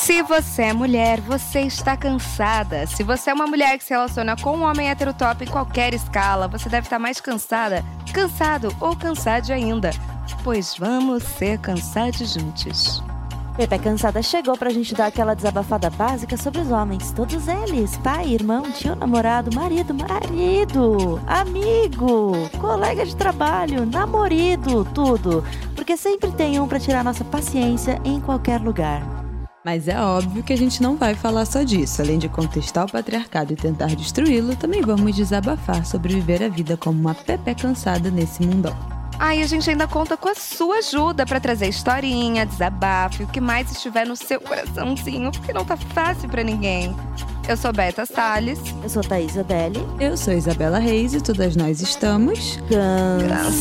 Se você é mulher, você está cansada. Se você é uma mulher que se relaciona com um homem heterotop em qualquer escala, você deve estar mais cansada, cansado ou cansado ainda. Pois vamos ser cansados juntos. Pepe Cansada chegou pra gente dar aquela desabafada básica sobre os homens. Todos eles: pai, irmão, tio, namorado, marido, marido, amigo, colega de trabalho, namorido, tudo. Porque sempre tem um pra tirar nossa paciência em qualquer lugar. Mas é óbvio que a gente não vai falar só disso. Além de contestar o patriarcado e tentar destruí-lo, também vamos desabafar sobre viver a vida como uma Pepe cansada nesse mundão. Aí a gente ainda conta com a sua ajuda para trazer historinha, desabafo, o que mais estiver no seu coraçãozinho, porque não tá fácil para ninguém. Eu sou Beta Salles. Eu sou Thaís Adeli. Eu sou Isabela Reis e todas nós estamos cansadas.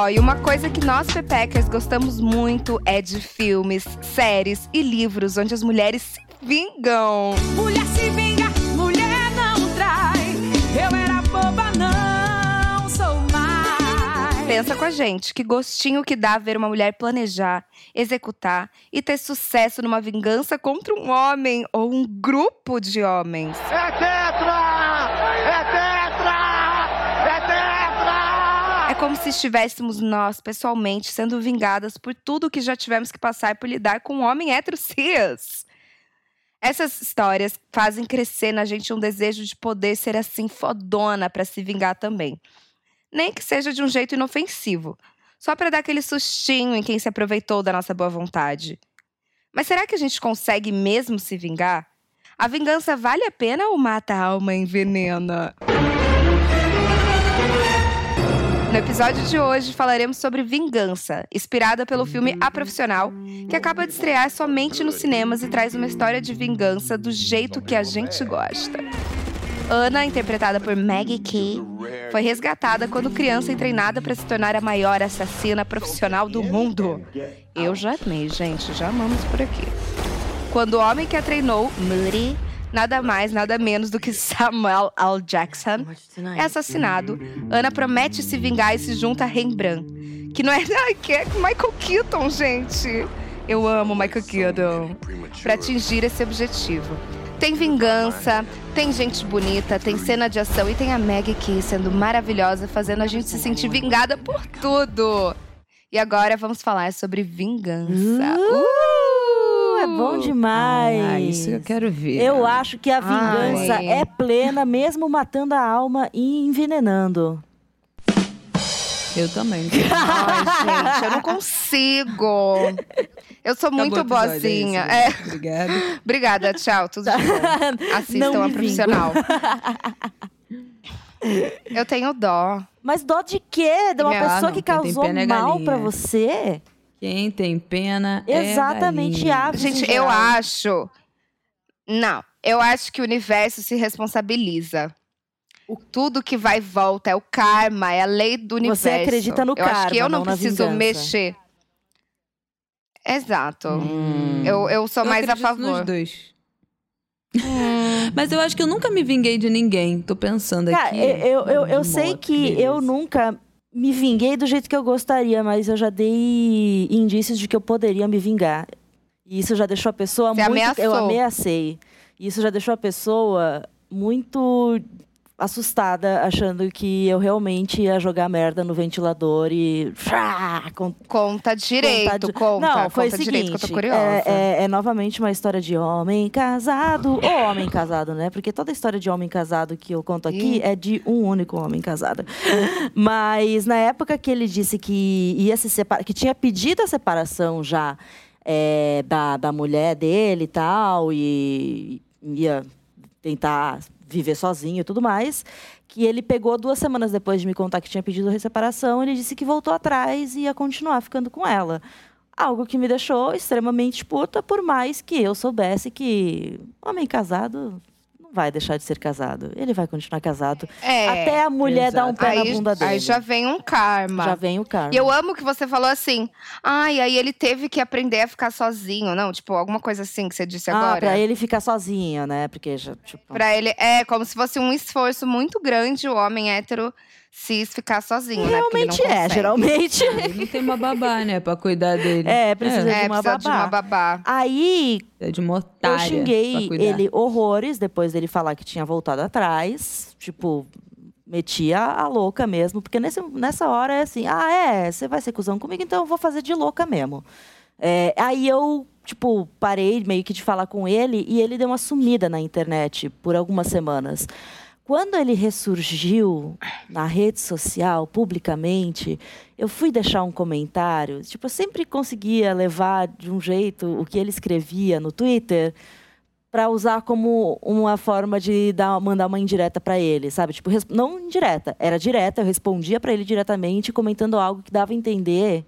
Ó, e uma coisa que nós pepecas gostamos muito é de filmes, séries e livros onde as mulheres se vingam. Mulher se vinga, mulher não trai. Eu era boba, não sou mais. Pensa com a gente, que gostinho que dá ver uma mulher planejar, executar e ter sucesso numa vingança contra um homem ou um grupo de homens. É tetra! É tetra! Como se estivéssemos nós, pessoalmente, sendo vingadas por tudo que já tivemos que passar por lidar com um homem hétero cis. Essas histórias fazem crescer na gente um desejo de poder ser assim fodona pra se vingar também. Nem que seja de um jeito inofensivo, só pra dar aquele sustinho em quem se aproveitou da nossa boa vontade. Mas será que a gente consegue mesmo se vingar? A vingança vale a pena ou mata a alma envenena? No episódio de hoje falaremos sobre Vingança, inspirada pelo filme A Profissional, que acaba de estrear somente nos cinemas e traz uma história de vingança do jeito que a gente gosta. Ana, interpretada por Maggie Key, foi resgatada quando criança e treinada para se tornar a maior assassina profissional do mundo. Eu já amei, gente, já amamos por aqui. Quando o homem que a treinou, Moody, nada mais, nada menos do que Samuel L. Jackson, é assassinado, Ana promete se vingar e se junta a Rembrandt, que não é. Ai, que é Michael Keaton, gente! Eu amo Michael Keaton. Para atingir esse objetivo. Tem vingança, tem gente bonita, tem cena de ação e tem a Maggie Key sendo maravilhosa, fazendo a gente se sentir vingada por tudo. E agora vamos falar sobre vingança. Uh, é bom demais. Ah, isso eu quero ver. Eu acho que a vingança Ai. é plena, mesmo matando a alma e envenenando. Eu também. Ai, gente, eu não consigo. Eu sou muito Acabou o episódio, boazinha. é É. Obrigada. Obrigada, tchau, tudo de bom. Assistam Não a profissional. Eu tenho dó. Mas dó de quê? De uma Ah, pessoa não, que causou é mal pra você? Quem tem pena é Exatamente, aves em Gente, eu acho. Não, eu acho que o universo se responsabiliza. Tudo que vai e volta é o karma, é a lei do universo. Você acredita no eu acho que karma, eu não, não preciso mexer. Exato. Hum. Eu, eu sou Eu mais a acredito nos favor. dois. Hum. Mas eu acho que eu nunca me vinguei de ninguém. Tô pensando Cara, aqui. eu, eu, eu De sei que eu nunca me vinguei do jeito que eu gostaria, mas eu já dei indícios de que eu poderia me vingar. E isso já deixou a pessoa Você muito. Eu ameaçou. ameacei. E isso já deixou a pessoa muito assustada, achando que eu realmente ia jogar merda no ventilador e. Conta direito, de- conta. Não, foi conta o seguinte. direito, que eu tô curiosa. É, é- é novamente uma história de homem casado. Ou homem casado, né? Porque toda história de homem casado que eu conto aqui é de um único homem casado. Mas na época que ele disse que ia se separar, que tinha pedido a separação já é, da, da mulher dele e tal, e ia tentar viver sozinho e tudo mais. Que ele pegou duas semanas depois de me contar que tinha pedido separação, ele disse que voltou atrás e ia continuar ficando com ela. Algo que me deixou extremamente puta, por mais que eu soubesse que homem casado vai deixar de ser casado. Ele vai continuar casado. É. Até a mulher dar um exato. pé aí, na bunda dele. aí já vem um karma. Já vem o karma. E eu amo que você falou assim, ai, aí ele teve que aprender a ficar sozinho, não? Tipo, alguma coisa assim que você disse ah, agora. pra ele ficar sozinho, né? Porque já, tipo... Pra ele, é como se fosse um esforço muito grande o homem hétero cis ficar sozinho, né? Porque ele não Realmente é, geralmente. Ele não tem uma babá, né, pra cuidar dele. É, precisa É, de uma precisa de babá. uma babá. Aí, É de uma eu xinguei ele horrores depois dele falar que tinha voltado atrás. Tipo, metia a louca mesmo. Porque nesse, nessa hora é assim: ah, é, você vai ser cuzão comigo, então eu vou fazer de louca mesmo. É, aí eu, tipo, parei meio que de falar com ele e ele deu uma sumida na internet por algumas semanas. Quando ele ressurgiu na rede social, publicamente, eu fui deixar um comentário. Tipo, eu sempre conseguia levar de um jeito o que ele escrevia no Twitter para usar como uma forma de dar, mandar uma indireta para ele, sabe? Tipo, não indireta, era direta, eu respondia para ele diretamente comentando algo que dava a entender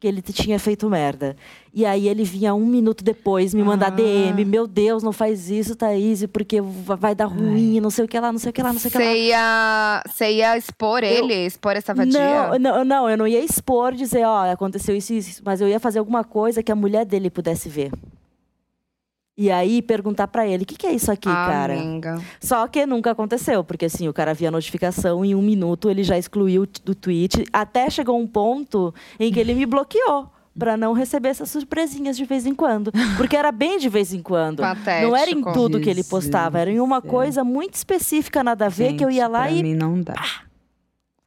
que ele tinha feito merda. E aí ele vinha um minuto depois me mandar Ah. DM, meu Deus, não faz isso, Thaís, porque va- vai dar ruim, não sei o que lá, não sei o que lá, não sei o que lá. Você ia, ia expor ele, expor essa vadia? Não, não, não, eu não ia expor, dizer, ó, aconteceu isso e isso, mas eu ia fazer alguma coisa que a mulher dele pudesse ver. E aí perguntar pra ele, o que, que é isso aqui, Ah, cara? Só que nunca aconteceu, porque assim, o cara via a notificação em um minuto ele já excluiu do tweet, até chegou um ponto em que ele me bloqueou. Pra não receber essas surpresinhas de vez em quando. Porque era bem de vez em quando. Não era em Patético. tudo que ele postava, era em uma céu. coisa muito específica, nada a ver, que eu ia Gente, lá pra e. mim não dá.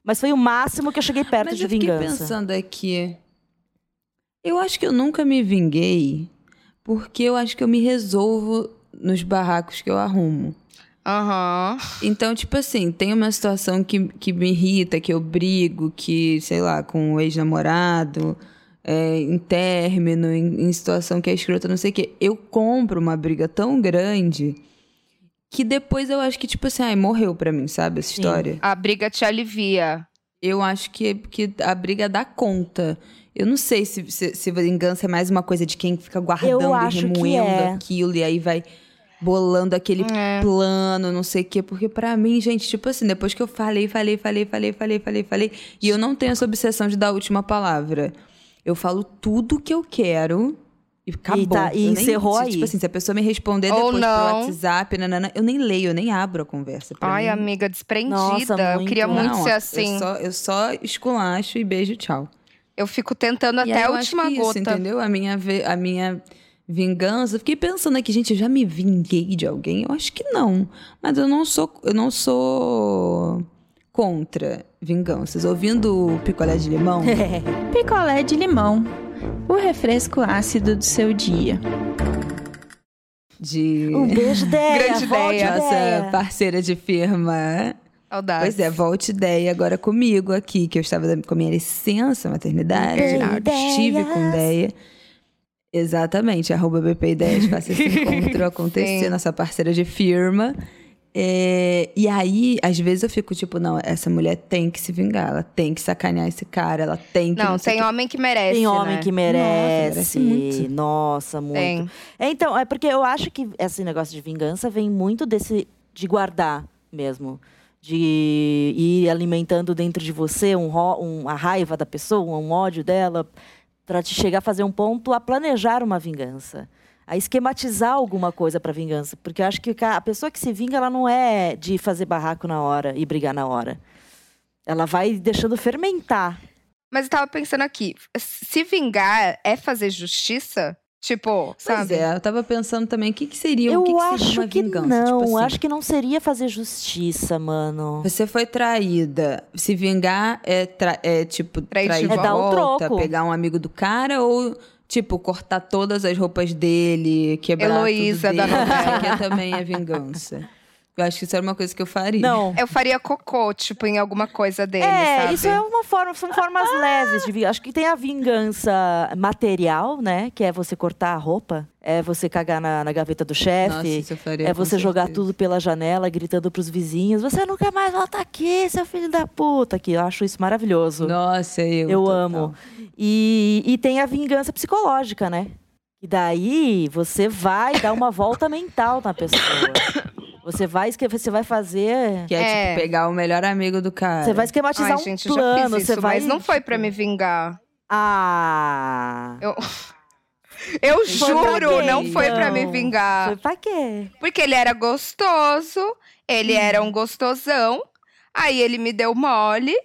Mas foi o máximo que eu cheguei perto Mas de eu fiquei vingança. pensando aqui. Eu acho que eu nunca me vinguei porque eu acho que eu me resolvo nos barracos que eu arrumo. Aham. Então, tipo assim, tem uma situação que, que me irrita, que eu brigo, que, sei lá, com o ex-namorado, é, em término, em, em situação que é escrota, não sei o quê. Eu compro uma briga tão grande que depois eu acho que, tipo assim, ai, morreu pra mim, sabe, essa Sim. história. A briga te alivia. Eu acho que, que a briga dá conta. Eu não sei se, se, se vingança é mais uma coisa de quem fica guardando e remoendo é. aquilo e aí vai bolando aquele É. plano, não sei o quê. Porque pra mim, gente, tipo assim, depois que eu falei, falei, falei, falei, falei, falei, falei, e eu não tenho essa obsessão de dar a última palavra. Eu falo tudo que eu quero e acabou. tá- e Eu nem- encerrou se- aí. Tipo assim, se a pessoa me responder Ou depois não. pro WhatsApp, nanana, eu nem leio, eu nem abro a conversa. Pra Ai, mim, amiga, desprendida. Nossa, eu queria muito não, ser assim. Eu só, eu só esculacho e beijo, tchau. Eu fico tentando E até a última que isso, gota. entendeu? A minha, a minha vingança. Fiquei pensando aqui, gente, eu já me vinguei de alguém? Eu acho que não. Mas eu não sou, eu não sou contra vinganças. Ouvindo o picolé de limão, Picolé de limão. O refresco ácido do seu dia. de Um beijo, Deia. Grande ideia. nossa Deia. parceira de firma. Saudades. Pois é, volte ideia agora comigo aqui, que eu estava com a minha licença maternidade. Estive com ideia. Exatamente, arroba BP Ideias, faça esse encontro acontecer, Sim. nossa parceira de firma. É, e aí, às vezes eu fico tipo, não, essa mulher tem que se vingar, ela tem que sacanear esse cara, ela tem que. Não, sei tem o quê. homem que merece. Tem homem né? que merece merece. muito. Nossa, muito. Tem. É, então, é porque eu acho que esse negócio de vingança vem muito desse de guardar mesmo. De ir alimentando dentro de você um, um- a raiva da pessoa, um ódio dela, para te chegar a fazer um ponto a planejar uma vingança. A esquematizar alguma coisa para vingança. Porque eu acho que a pessoa que se vinga, ela não é de fazer barraco na hora e brigar na hora. Ela vai deixando fermentar. Mas eu tava pensando aqui, se vingar é fazer justiça? Tipo, Pois sabe? é, eu tava pensando também, o que, que seria, Eu o que, que seria acho uma que vingança? não. Tipo assim, Acho que não seria fazer justiça, mano. Você foi traída. Se vingar é, tra- é tipo, Trair trair de de É dar um volta, troco. pegar um amigo do cara ou, tipo, cortar todas as roupas dele, quebrar Heloísa tudo da dele. novela. Que também é vingança. Eu acho que isso era uma coisa que eu faria. Não. Eu faria cocô, tipo, em alguma coisa dele, É, sabe? isso é uma forma, são formas leves de vingança. Acho que tem a vingança material, né? Que é você cortar a roupa, é você cagar na, na gaveta do Nossa, chefe, isso eu faria é com você jogar certeza. tudo pela janela, gritando pros vizinhos: Você nunca mais volta aqui, seu filho da puta. Que eu acho isso maravilhoso. Nossa, eu. Eu total. amo. E, e tem a vingança psicológica, né? E daí você vai dar uma volta mental na pessoa. Você vai, esque- você vai fazer. Que é, É. tipo pegar o melhor amigo do cara. Você vai esquematizar Ai, um gente, eu já plano. fiz você isso, vai. mas não foi pra me vingar. Ah. Eu, eu Foi juro, quê, não foi pra me então? vingar. Foi pra quê? Porque ele era gostoso, ele era um gostosão. Aí ele me deu mole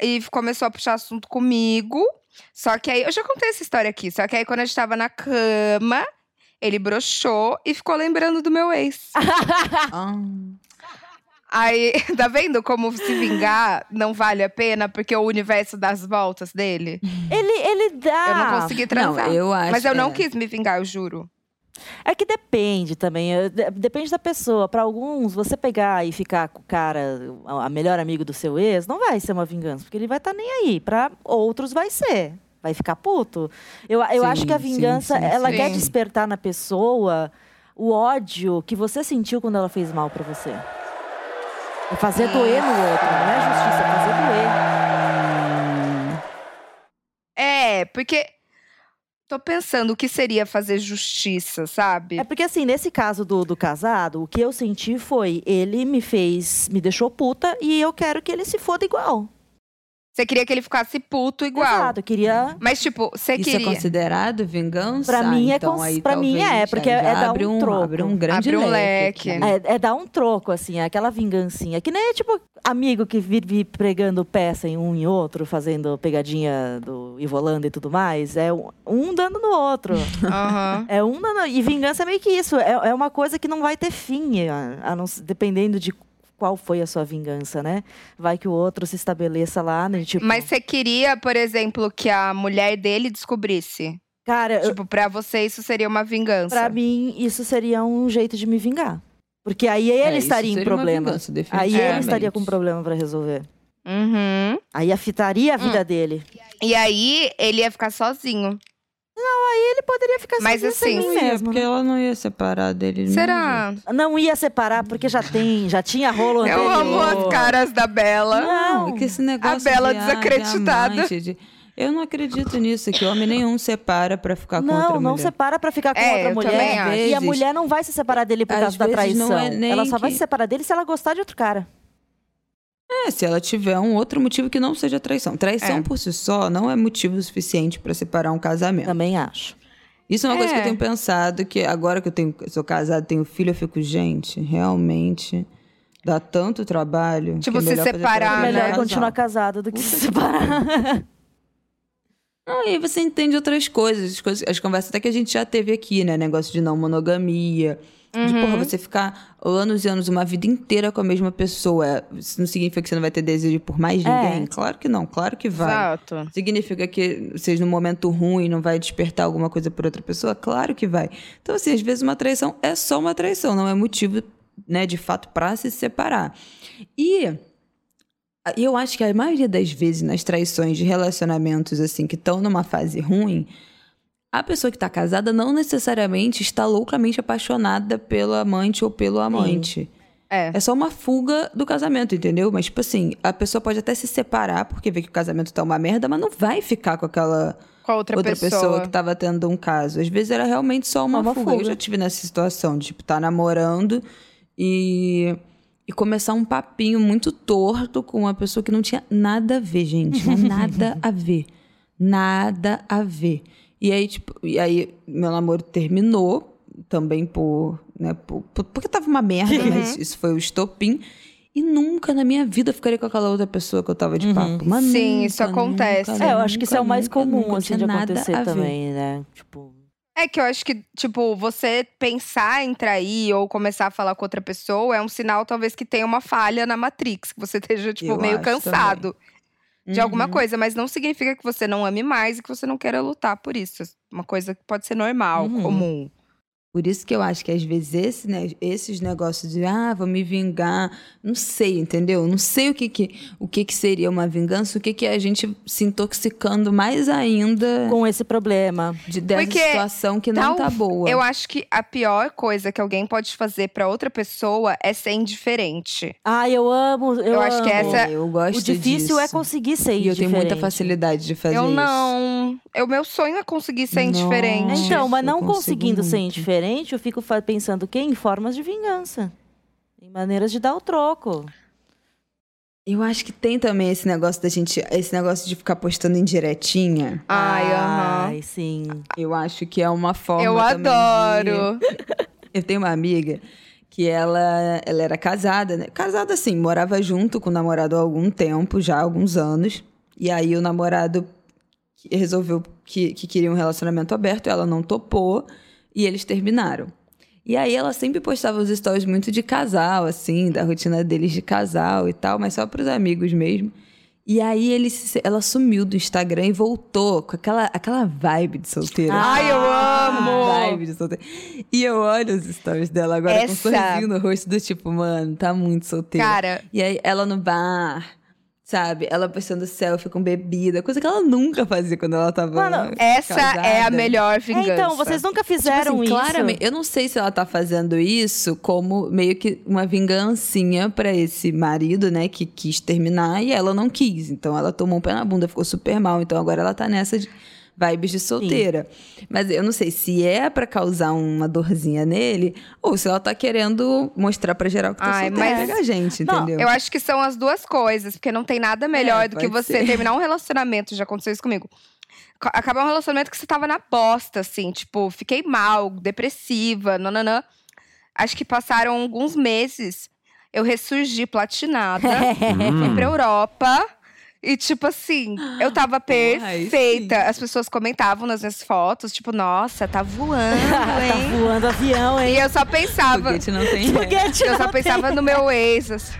e começou a puxar assunto comigo. Só que aí, eu já contei essa história aqui. Só que aí, quando a gente tava na cama, ele broxou e ficou lembrando do meu ex. Ah. Aí, tá vendo como se vingar não vale a pena? Porque o universo dá as voltas dele. Ele, ele dá. Eu não consegui transar. Não, eu acho. Mas eu não é. quis me vingar, eu juro. É que depende também. de- Depende da pessoa. Para alguns, você pegar e ficar com o cara, a a melhor amigo do seu ex, não vai ser uma vingança, porque ele vai estar nem aí. Para outros, vai ser. Vai ficar puto. Eu, eu Sim, acho que a sim, vingança, sim, ela sim. quer despertar na pessoa o ódio que você sentiu quando ela fez mal para você. É fazer doer no outro, não é justiça, é fazer doer. É, porque. Tô pensando o que seria fazer justiça, sabe? É porque, assim, nesse caso do, do casado, o que eu senti foi: ele me fez, me deixou puta e eu quero que ele se foda igual. Você queria que ele ficasse puto igual. Exato, eu queria. Mas, tipo, você Isso é queria. considerado vingança? Pra mim é então, cons- aí, pra mim é, porque é dar abre um troco. Abre um grande Abre um leque. leque. aqui. É, é dar um troco, assim, é aquela vingancinha. Que nem, tipo, amigo que vive pregando peça em um e outro, fazendo pegadinha do Ivolanda e tudo mais. É um, um dando no outro. Aham. É um dando. E vingança é meio que isso. É, é uma coisa que não vai ter fim, a, a não, dependendo de qual foi a sua vingança, né? Vai que o outro se estabeleça lá, né? Tipo, Mas você queria, por exemplo, que a mulher dele descobrisse? cara, eu- Tipo, pra você isso seria uma vingança. pra mim, isso seria um jeito de me vingar. Porque aí ele É, estaria em problema. vingança, Aí ele estaria com problema pra resolver. Uhum. Aí afetaria a Hum. vida dele. E aí, ele ia ficar sozinho. Ele poderia ficar Mas sem assim, mim Não ia, mesmo. porque ela não ia separar dele. Será? Não ia separar, porque já tem, já tinha rolo Eu anterior. amo as caras da Bela. Não. É que esse negócio Bela de, ah, desacreditada. diamante, de- Eu não acredito nisso, que homem nenhum separa pra ficar com outra Não, mulher. não separa pra ficar com É, outra eu mulher. acho. E a Vezes- mulher não vai se separar dele por causa da vezes não traição. é nem Ela só vai que- se separar dele se ela gostar de outro cara. É, se ela tiver um outro motivo que não seja traição. Traição É. por si só não é motivo suficiente pra separar um casamento. Também acho. Isso é uma coisa que É. eu tenho pensado, que agora que eu tenho, sou casada, tenho filho, eu fico, gente, realmente dá tanto trabalho. Tipo, que é se separar, terapia Ah, Melhor né? continuar casado do que se separar. Não, e aí você entende outras coisas, as, coisas, as conversas até que a gente já teve aqui, né? Negócio de não monogamia. De, Uhum. porra, você ficar anos e anos, uma vida inteira com a mesma pessoa. Isso não significa que você não vai ter desejo por mais É. ninguém? Claro que não, claro que vai. Exato. Significa que seja num momento ruim não vai despertar alguma coisa por outra pessoa? Claro que vai. Então, assim, às vezes uma traição é só uma traição, não é motivo, né, de fato, pra se separar. E a- eu acho que a maioria das vezes nas traições de relacionamentos, assim, que estão numa fase ruim, a pessoa que tá casada não necessariamente está loucamente apaixonada pelo amante ou pelo amante. É. É só uma fuga do casamento, entendeu? Mas, tipo assim, a pessoa pode até se separar porque vê que o casamento tá uma merda, mas não vai ficar com aquela Com a outra, outra, pessoa. pessoa. que tava tendo um caso. Às vezes era realmente só uma, Uma fuga. Eu fuga. já tive nessa situação de, tipo, tá namorando e, e começar um papinho muito torto com uma pessoa que não tinha nada a ver, gente. Mas nada a ver. Nada a ver. E aí, tipo, e aí meu namoro terminou também por, né, por, por- porque tava uma merda, mas isso foi o estopim. E nunca na minha vida eu ficaria com aquela outra pessoa que eu tava de papo. Mas Sim, nunca, isso acontece. nunca, é, eu acho que isso é o nunca, mais nunca, comum, nunca assim, de nada acontecer também, né? Tipo. É que eu acho que, tipo, você pensar em trair ou começar a falar com outra pessoa é um sinal, talvez, que tenha uma falha na Matrix, que você esteja, tipo, Eu meio cansado de alguma Uhum. coisa. Mas não significa que você não ame mais e que você não queira lutar por isso. Uma coisa que pode ser normal, Uhum. comum. Por isso que eu acho que às vezes esse, né, esses negócios de ah, vou me vingar, não sei, entendeu? Não sei o que que, o que, que seria uma vingança, o que, que é a gente se intoxicando mais ainda Com esse problema. de, dessa Porque situação que não tal- tá boa. Eu acho que a pior coisa que alguém pode fazer pra outra pessoa é ser indiferente. Ah, eu amo. Eu, Eu acho que essa- É, eu gosto O difícil é disso. conseguir ser E eu tenho muita indiferente. facilidade de fazer eu isso. não. O meu sonho é conseguir ser Nossa. indiferente. Então, mas Eu não conseguindo ser muito. Eu fico pensando o quê? Em formas de vingança. Tem maneiras de dar o troco. Eu acho que tem também esse negócio da gente. Esse negócio de ficar postando indiretinha. Ai, aham. Ai, sim. Eu acho que é uma forma. Eu também de- adoro. Eu tenho uma amiga que ela, ela era casada, né? Casada assim, morava junto com o namorado há algum tempo, já há alguns anos. E aí o namorado resolveu que, que queria um relacionamento aberto, ela não topou e eles terminaram. E aí ela sempre postava os stories muito de casal, assim, da rotina deles de casal e tal, mas só pros amigos mesmo. E aí ele, ela sumiu do Instagram e voltou com aquela, aquela vibe de solteira. Ai, eu amo! Vibe de solteira. E eu olho os stories dela agora com um Essa- sorrisinho no rosto do tipo, mano, tá muito solteira. Cara, E aí ela no bar, sabe? Ela postando selfie com bebida, coisa que ela nunca fazia quando ela tava Mano, essa é a casada. melhor É, vingança. então, vocês nunca Tipo fizeram assim, isso? claramente, eu não sei se ela tá fazendo isso como meio que uma vingancinha pra esse marido, né, que quis terminar e ela não quis. Então ela tomou um pé na bunda, ficou super mal. Então agora ela tá nessa de vibes de solteira. Mas eu não sei se é pra causar uma dorzinha nele ou se ela tá querendo mostrar pra geral que tá Ai, solteira mas- pegar gente, Não, entendeu? Eu acho que são as duas coisas, porque não tem nada melhor É, do que você ser. terminar um relacionamento, já aconteceu isso comigo. Co- Acabar um relacionamento que você tava na bosta, assim, tipo, fiquei mal, depressiva, nananã. Acho que passaram alguns meses, eu ressurgi platinada, fui pra Europa. E, tipo assim, eu tava perfeita. As pessoas comentavam nas minhas fotos, tipo, nossa, tá voando, tá hein? voando avião, e hein? eu só pensava. Foguete não tem ré. Foguete Eu só pensava no meu ex. assim.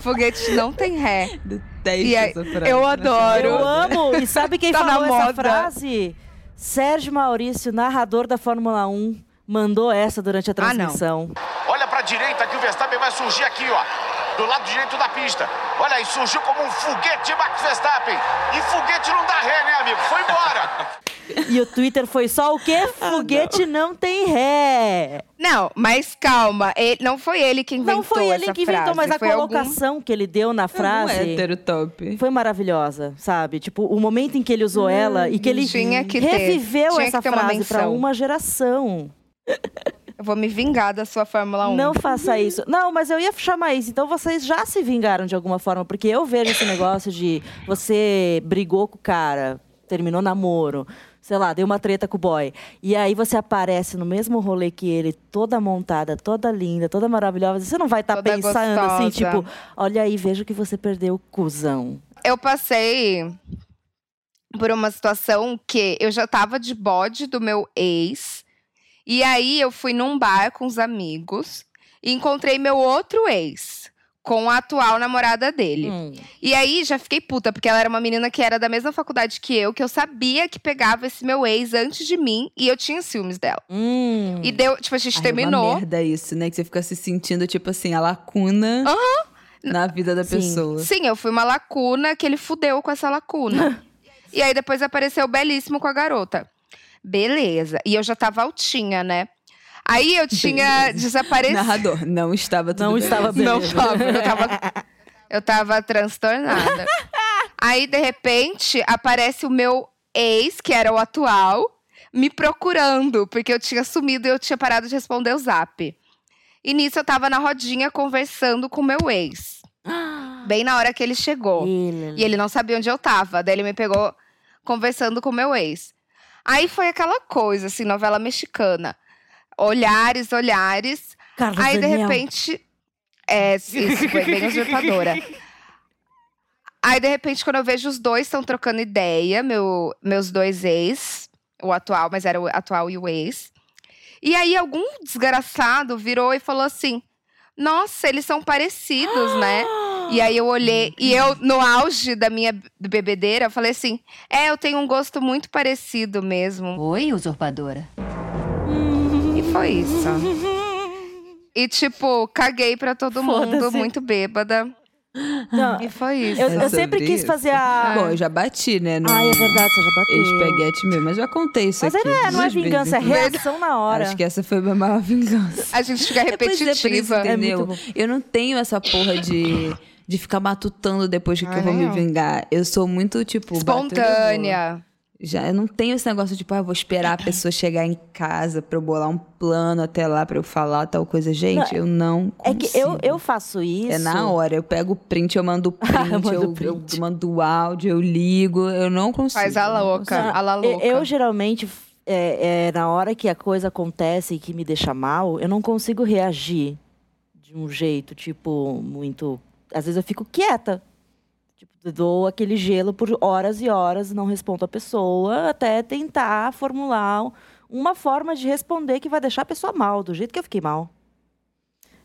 Foguete não tem ré. Detesto E aí, essa frase. eu adoro. Eu amo. E sabe quem Tá falou essa moda. frase? Sérgio Maurício, narrador da Fórmula 1, mandou essa durante a Ah, transmissão. Olha pra direita que o Verstappen vai surgir aqui, ó. Do lado direito da pista. Olha aí, surgiu como um foguete Max Verstappen. E foguete não dá ré, né, amigo? Foi embora. E o Twitter foi só o quê? Ah, Foguete não. tem ré. Não, mas calma. ele- não foi ele que inventou Não foi ele essa que inventou, frase, mas a foi algum- colocação que ele deu na Um frase hétero top. foi maravilhosa, sabe? Tipo, o momento em que ele usou ela e que ele Tinha que ter. reviveu Tinha essa que ter uma frase pra menção. uma geração. Eu vou me vingar da sua Fórmula 1. Não faça isso. Não, mas eu ia chamar isso. Então vocês já se vingaram de alguma forma, porque eu vejo esse negócio de você brigou com o cara, terminou namoro, sei lá, deu uma treta com o boy. E aí você aparece no mesmo rolê que ele, toda montada, toda linda, toda maravilhosa. Você não vai estar Toda pensando assim, gostosa. tipo, olha aí, vejo que você perdeu, cuzão. Eu passei por uma situação que eu já tava de bode do meu ex. E aí eu fui num bar com os amigos e encontrei meu outro ex. Com a atual namorada dele. Hum. E aí já fiquei puta, porque ela era uma menina que era da mesma faculdade que eu, que eu sabia que pegava esse meu ex antes de mim e eu tinha ciúmes dela. Hum. E deu, tipo, a gente Ai, É terminou. uma merda isso, né? Que você fica se sentindo, tipo assim, a lacuna na vida da Sim. pessoa. Sim, eu fui uma lacuna que ele fudeu com essa lacuna. e aí depois apareceu belíssimo com a garota. Beleza. E eu já tava altinha, né? Aí eu tinha desaparecido. Narrador, não estava tudo Não bem. estava bem. Não Beleza. tava, eu tava, eu tava transtornada. Aí, de repente, aparece o meu ex, que era o atual, me procurando, porque eu tinha sumido e eu tinha parado de responder o zap. E nisso eu tava na rodinha conversando com o meu ex. Bem na hora que ele chegou. Ele- E ele não sabia onde eu tava. Daí ele me pegou conversando com o meu ex. Aí foi aquela coisa, assim, novela mexicana. Olhares, olhares. Carlos Aí, de Daniel. repente. É, isso foi bem usurpadora. Aí, de repente, quando eu vejo os dois estão trocando ideia, meu, meus dois ex, o atual, mas era o atual e o ex. E aí, algum desgraçado virou e falou assim: Nossa, eles são parecidos, né? E aí eu olhei, e eu, no auge da minha bebedeira, eu falei assim: É, eu tenho um gosto muito parecido mesmo. Oi, usurpadora. E foi isso. E, tipo, caguei pra todo mundo, muito bêbada. Não, E foi isso. eu, É eu sempre quis isso? fazer a. Bom, eu já bati, né? No Ai, é verdade, você já bateu. ex-peguete meu, mas já contei isso Mas aqui. aí não é, não é vingança, é reação na hora. Acho que essa foi a minha maior vingança. A gente fica É, é, por isso, repetitiva. entendeu? É eu não tenho essa porra de, de ficar matutando depois que, que Ai, eu vou me vingar. Eu sou muito, tipo. Espontânea. Já eu não tenho esse negócio de, tipo, ah, eu vou esperar a pessoa chegar em casa pra eu bolar um plano até lá pra eu falar tal coisa. Gente, eu não É consigo. que eu, eu faço isso. É na hora. Eu pego o print, eu mando o print, Manda eu, o print. eu mando o áudio, eu ligo. Eu não consigo. Faz a eu não louca. A la Eu- louca. Eu, geralmente, é, é, na hora que a coisa acontece e que me deixa mal, eu não consigo reagir de um jeito, tipo, muito. Às vezes eu fico quieta. Eu dou aquele gelo por horas e horas, não respondo a pessoa, até tentar formular uma forma de responder que vai deixar a pessoa mal, do jeito que eu fiquei mal.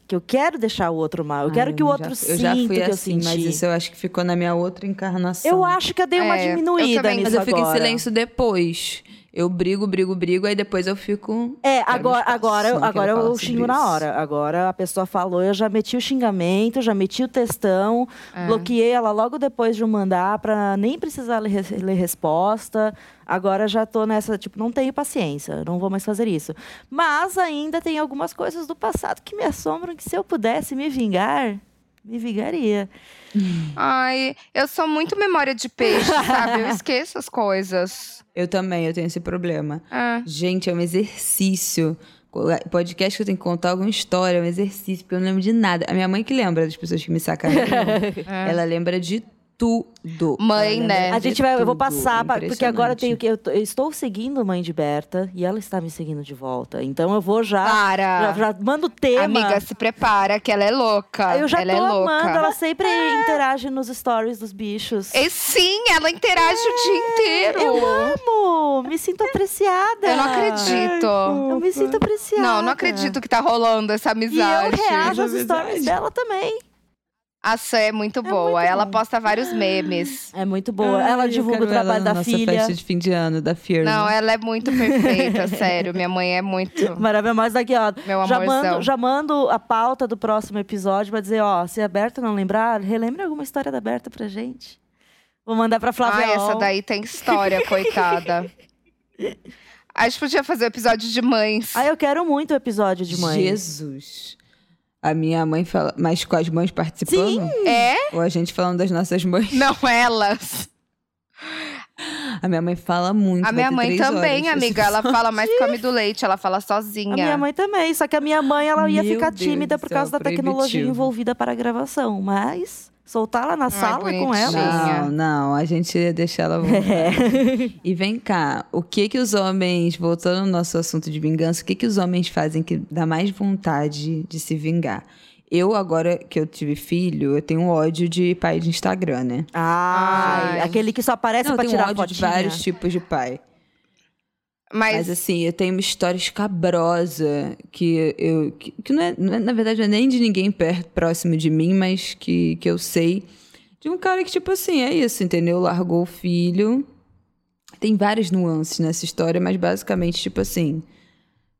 Que eu quero deixar o outro mal. Eu Ah, quero que o já- outro Eu sinta já fui que eu assim, senti. mas isso eu acho que ficou na minha outra encarnação. Eu acho que eu dei uma É, eu diminuída também. nisso Mas eu fico agora. em silêncio depois. Eu brigo, brigo, brigo, aí depois eu fico. É, agora, agora, eu- agora eu xingo na hora. Agora a pessoa falou, eu já meti o xingamento, já meti o textão, É. bloqueei ela logo depois de mandar pra nem precisar ler, ler resposta. Agora já tô nessa, tipo, não tenho paciência, não vou mais fazer isso. Mas ainda tem algumas coisas do passado que me assombram que se eu pudesse me vingar, me vingaria. Ai, eu sou muito memória de peixe, sabe? Eu esqueço as coisas. Eu também, eu tenho esse problema. É. Gente, é um exercício. Podcast que eu tenho que contar alguma história, é um exercício, porque eu não lembro de nada. A minha mãe que lembra das pessoas que me sacaneiam. Ela lembra de tudo. Mãe, né? A gente vai, eu vou passar, pra- porque agora eu tenho que. Eu, tô- eu estou seguindo Mãe de Berta e ela está me seguindo de volta. Então eu vou já. Para. Já, já mando o tema. Amiga, se prepara que ela é louca. eu já ela tô é louca. amando, ela sempre interage nos stories dos bichos. E sim, ela interage o dia inteiro. Eu amo! Me sinto apreciada. Eu não acredito. Eu me sinto apreciada. Não, não acredito que tá rolando essa E amizade. eu reajo às É stories dela também. A Sam é muito boa. muito ela bom. posta vários memes. É muito boa. Ai, ela divulga o trabalho ela na da nossa filha. festa de fim de ano, da Fear. Não, ela é muito perfeita, sério. Minha mãe é muito. Maravilha, mas daqui, ó. Meu já, amorzão. mando, já mando a pauta do próximo episódio pra dizer, ó, se a Berta não lembrar, relembre alguma história da Berta pra gente. Vou mandar pra Flávia. Ai, essa daí tem história, coitada. A gente podia fazer o episódio de mães. Ah, eu quero muito o episódio de mãe. Jesus. A minha mãe fala. Mas com as mães participando? É? Ou a gente falando das nossas mães? Não elas. A minha mãe fala muito. A minha mãe também, horas. amiga. Ela fala mais que come do leite, ela fala sozinha. A minha mãe também, só que a minha mãe ela ia Meu ficar Deus tímida por causa da tecnologia proibitivo. envolvida para a gravação, mas soltar lá na sala com ela. bonitinha. Não, não, a gente ia deixar ela voltar. E vem cá, o que que os homens, voltando ao nosso assunto de vingança, o que que os homens fazem que dá mais vontade de se vingar? Eu, agora que eu tive filho, eu tenho ódio de pai de Instagram, né? Ai, Ai. aquele que só aparece Não, eu pra tenho tirar ódio de fotinha. vários tipos de pai. Mas, Mas assim, eu tenho uma história escabrosa que eu. Que, que não, é, não é- na verdade, não é nem de ninguém perto, próximo de mim, mas que, que eu sei. De um cara que, tipo assim, é isso, entendeu? Largou o filho. Tem várias nuances nessa história, mas basicamente, tipo assim.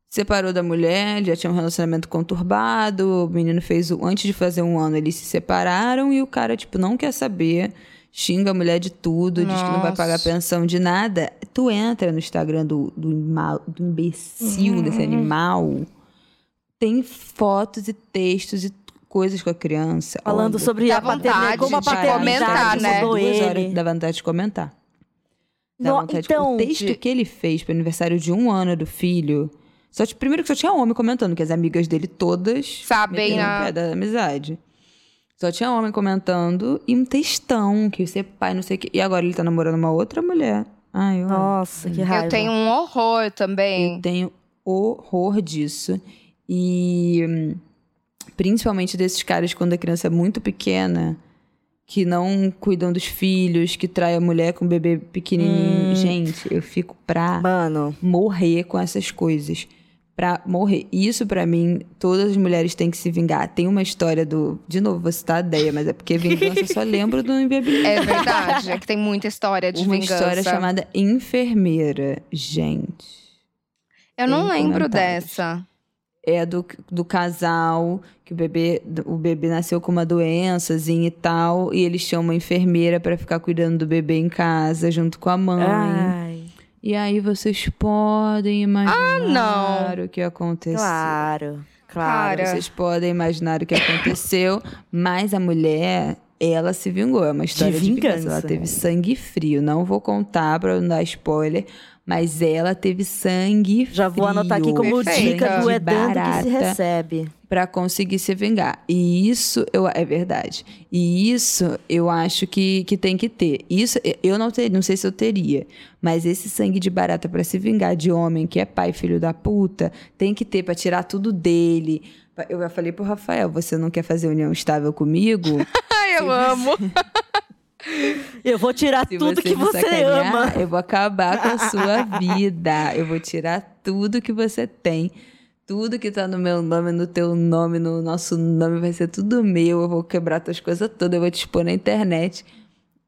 Separou da mulher, já tinha um relacionamento conturbado, o menino fez o. Antes de fazer um ano, eles se separaram e o cara, tipo, não quer saber, xinga a mulher de tudo, diz que não vai pagar Nossa. pensão de nada. Tu entra no Instagram do, do, do imbecil, desse animal, tem fotos e textos e coisas com a criança. Falando Olha, sobre a paternidade, vontade como a de paternidade comentar, né? mudou duas ele. horas, dá vontade de comentar. Dá No- vontade de- então, o texto de- que ele fez pro aniversário de um ano do filho. Só, primeiro que só tinha homem comentando, que as amigas dele todas Sabem, né? o pé da amizade. Só tinha homem comentando e um textão, que você é pai, não sei o quê. E agora ele tá namorando uma outra mulher. Ai, eu, Nossa, que raiva. eu tenho um horror também. eu tenho horror disso. E hum, principalmente desses caras quando a criança é muito pequena, que não cuidam dos filhos, que trai a mulher com o bebê pequenininho. Hum. Gente, eu fico pra Mano, morrer com essas coisas. Pra morrer. Isso, pra mim, todas as mulheres têm que se vingar. Tem uma história do. De novo, vou citar a ideia, mas é porque vingança eu só lembro do inviabilidade. É verdade, é que tem muita história de Uma vingança. história chamada Enfermeira. Gente. Eu não lembro dessa. é do, do casal, que o bebê, o bebê nasceu com uma doençazinha e tal, e eles chamam uma enfermeira pra ficar cuidando do bebê em casa, junto com a mãe. ai, E aí vocês podem imaginar o que aconteceu. claro, claro. Cara. Vocês podem imaginar o que aconteceu, mas a mulher ela se vingou. É uma história de, vingança. vingança. Ela teve sangue frio. Não vou contar pra não dar spoiler, mas ela teve sangue frio. Já vou anotar aqui como Perfeita. dica do de é dando que se barata recebe. Pra conseguir se vingar. E isso eu, é verdade. E isso eu acho que, que tem que ter. Isso eu não teria, não sei se eu teria, mas esse sangue de barata pra se vingar de homem que é pai filho da puta, tem que ter pra tirar tudo dele. Eu já falei pro Rafael, você não quer fazer união estável comigo? Ai, eu amo. Eu vou tirar Se tudo que me você sacanear, ama. Eu vou acabar com a sua vida. Eu vou tirar tudo que você tem. Tudo que tá no meu nome, no teu nome, no nosso nome, vai ser tudo meu. Eu vou quebrar tuas coisas todas, eu vou te expor na internet.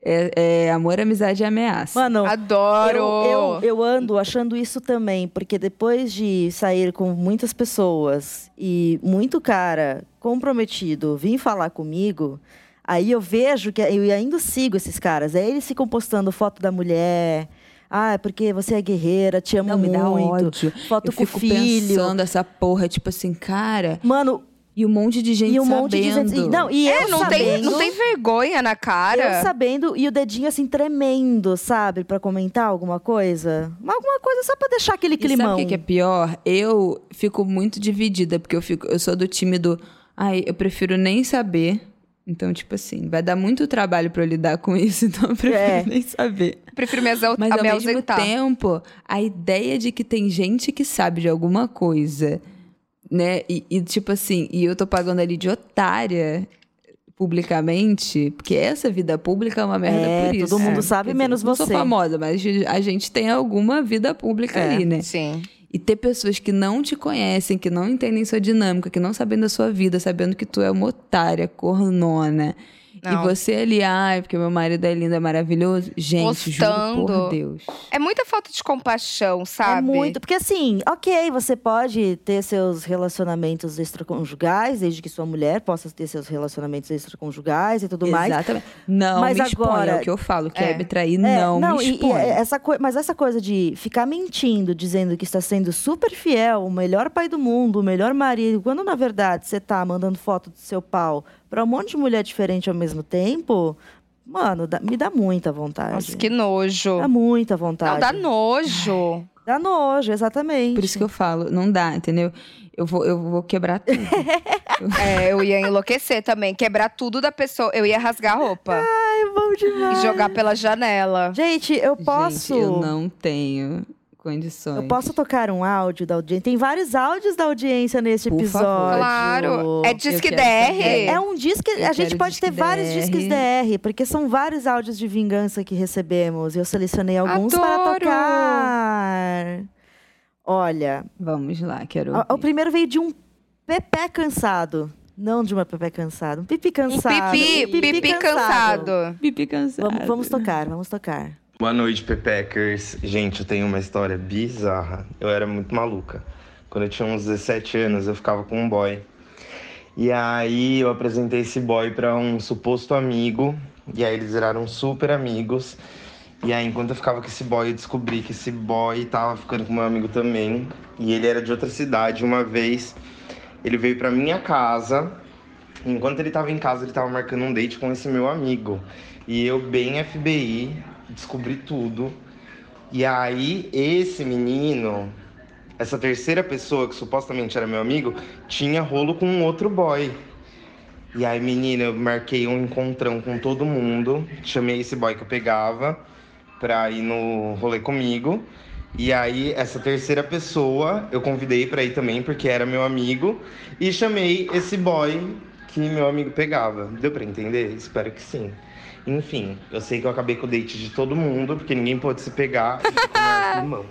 É, é amor, amizade e ameaça. Mano, Adoro. Eu, eu, eu ando achando isso também, porque depois de sair com muitas pessoas e muito cara comprometido vir falar comigo, aí eu vejo que eu ainda sigo esses caras. Aí eles ficam postando foto da mulher. Ah, é porque você é guerreira, te amo não, me dá muito. ódio. Foto eu com o fico filho. pensando essa porra, tipo assim, cara... Mano, E um monte de gente e um monte de sabendo. gente. Não, e É, eu não tem, sabendo, não tem vergonha na cara. Eu sabendo e o dedinho assim tremendo, sabe, Pra comentar alguma coisa. Alguma coisa só pra deixar aquele E sabe climão. o que, que é pior? Eu fico muito dividida, porque eu, fico, eu sou do time do. Ai, eu prefiro nem saber. Então, tipo assim, vai dar muito trabalho pra eu lidar com isso, então eu prefiro É. nem saber. Prefiro me, ausau- Mas ao me mesmo ausentar. tempo, a ideia de que tem gente que sabe de alguma coisa, né? E, e, tipo assim, e eu tô pagando ali de otária publicamente, porque essa vida pública é uma merda É, por isso. todo mundo É, sabe, dizer, menos não você. sou famosa, mas a gente tem alguma vida pública É. ali, né? Sim. E ter pessoas que não te conhecem, que não entendem sua dinâmica, que não sabem da sua vida, sabendo que tu é uma otária, cornona. Não. E você ali, ai, porque meu marido é lindo, é maravilhoso. Gente, juro Postando. por Deus. É muita falta de compaixão, É sabe? muito. Porque assim, ok, você pode ter seus relacionamentos extraconjugais, desde que sua mulher possa ter seus relacionamentos extraconjugais e tudo mais. Exatamente. Não Mas me exponha, agora- é o que eu falo. Quer É. me trair, É, não, me e- e exponha. essa mas essa coisa de ficar mentindo, dizendo que está sendo super fiel, o melhor pai do mundo, o melhor marido, quando na verdade você tá mandando foto do seu pau pra um monte de mulher diferente ao mesmo tempo, mano, dá- me dá muita vontade. Nossa, que nojo. Dá muita Não, vontade. dá nojo. Dá nojo, exatamente. Por isso que eu falo, não dá, entendeu? Eu vou, eu vou quebrar tudo. É, eu ia enlouquecer também. Quebrar tudo da pessoa. Eu ia rasgar a roupa. É bom demais. E jogar pela janela. Gente, eu posso. Gente, eu não tenho condições. Eu posso tocar um áudio da audiência. Tem vários áudios da audiência neste Por favor. episódio. Claro. É Disque DR. É, é um disque. Eu a gente pode ter vários DR. disques DR, porque são vários áudios de vingança que recebemos. E eu selecionei alguns para Adoro! tocar. Olha, Vamos lá, quero a- o ouvir. primeiro veio de um pepé cansado. Não de uma pepé cansado, um pipi Um cansado. pipi, um pipi, cansado. Pipi cansado. Vamos, vamos tocar, vamos tocar. Boa noite, Pepeckers. Gente, eu tenho uma história bizarra. Eu era muito maluca. Quando eu tinha uns 17 anos, eu ficava com um boy. E aí eu apresentei esse boy pra um suposto amigo. E aí eles viraram super amigos. E aí, enquanto eu ficava com esse boy, eu descobri que esse boy tava ficando com meu amigo também. E ele era de outra cidade. Uma vez, ele veio pra minha casa. Enquanto ele tava em casa, ele tava marcando um date com esse meu amigo. E eu, bem FBI, descobri tudo. E aí, esse menino, essa terceira pessoa, que supostamente era meu amigo, tinha rolo com um outro boy. E aí, menina, eu marquei um encontrão com todo mundo. Chamei esse boy que eu pegava pra ir no rolê comigo. E aí, essa terceira pessoa eu convidei pra ir também, porque era meu amigo. E chamei esse boy que meu amigo pegava. Deu pra entender? Espero que sim. Enfim, eu sei que eu acabei com o date de todo mundo, porque ninguém pôde se pegar e ficou na mão.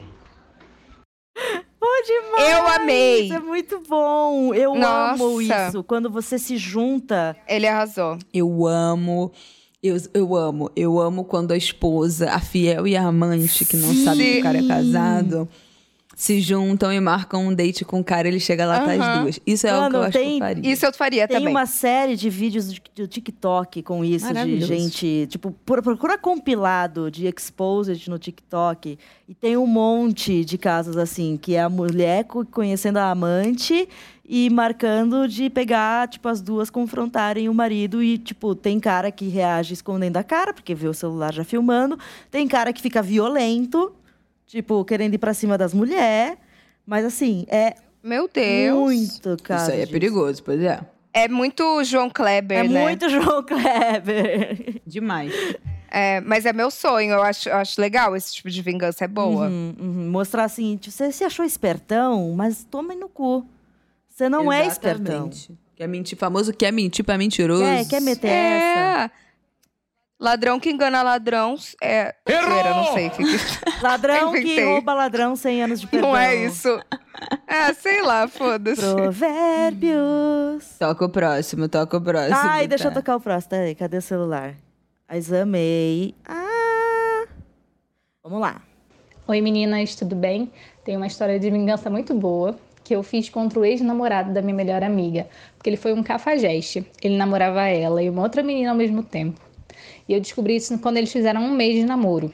Bom demais! Eu amei. Isso é muito bom. Eu amo Nossa. isso. Quando você se junta. Ele arrasou. Eu amo. Eu, eu amo. Eu amo quando a esposa, a fiel e a amante, que não sabe que o cara é casado, se juntam e marcam um date com o cara, ele chega lá, tá as duas. Isso é o que Mano, eu acho que tem- eu faria. Isso eu faria Tem também. uma série de vídeos do, TikTok com isso, de gente. Tipo, pro- procura compilado de exposed no TikTok. E tem um monte de casos assim, que é a mulher co- conhecendo a amante e marcando de pegar, tipo, as duas confrontarem o marido. E, tipo, tem cara que reage escondendo a cara, porque vê o celular já filmando. Tem cara que fica violento, tipo, querendo ir pra cima das mulheres. Mas assim, é Meu Deus. muito, cara. Isso aí é perigoso, pois é. É muito João Kleber, É né? muito João Kleber. Demais. É, mas é meu sonho. Eu acho, eu acho legal esse tipo de vingança. É boa. Uhum, uhum. Mostrar assim, tipo, você se achou espertão, mas toma no cu. Você não é espertão. Exatamente. Quer mentir, famoso quer mentir pra mentiroso. Quer, quer meter essa? É. Ladrão que engana ladrão é. Errou! Não sei o que que... Ladrão que rouba ladrão 100 anos de perdão. Não é isso. É, sei lá, foda-se. Provérbios. Toca o próximo, toca o próximo. Ai, deixa eu tá? tocar o próximo. Peraí, cadê o celular? Examei. Ah! Vamos lá. Oi meninas, tudo bem? Tem uma história de vingança muito boa que eu fiz contra o ex-namorado da minha melhor amiga, porque ele foi um cafajeste. Ele namorava ela e uma outra menina ao mesmo tempo. E eu descobri isso quando eles fizeram um mês de namoro.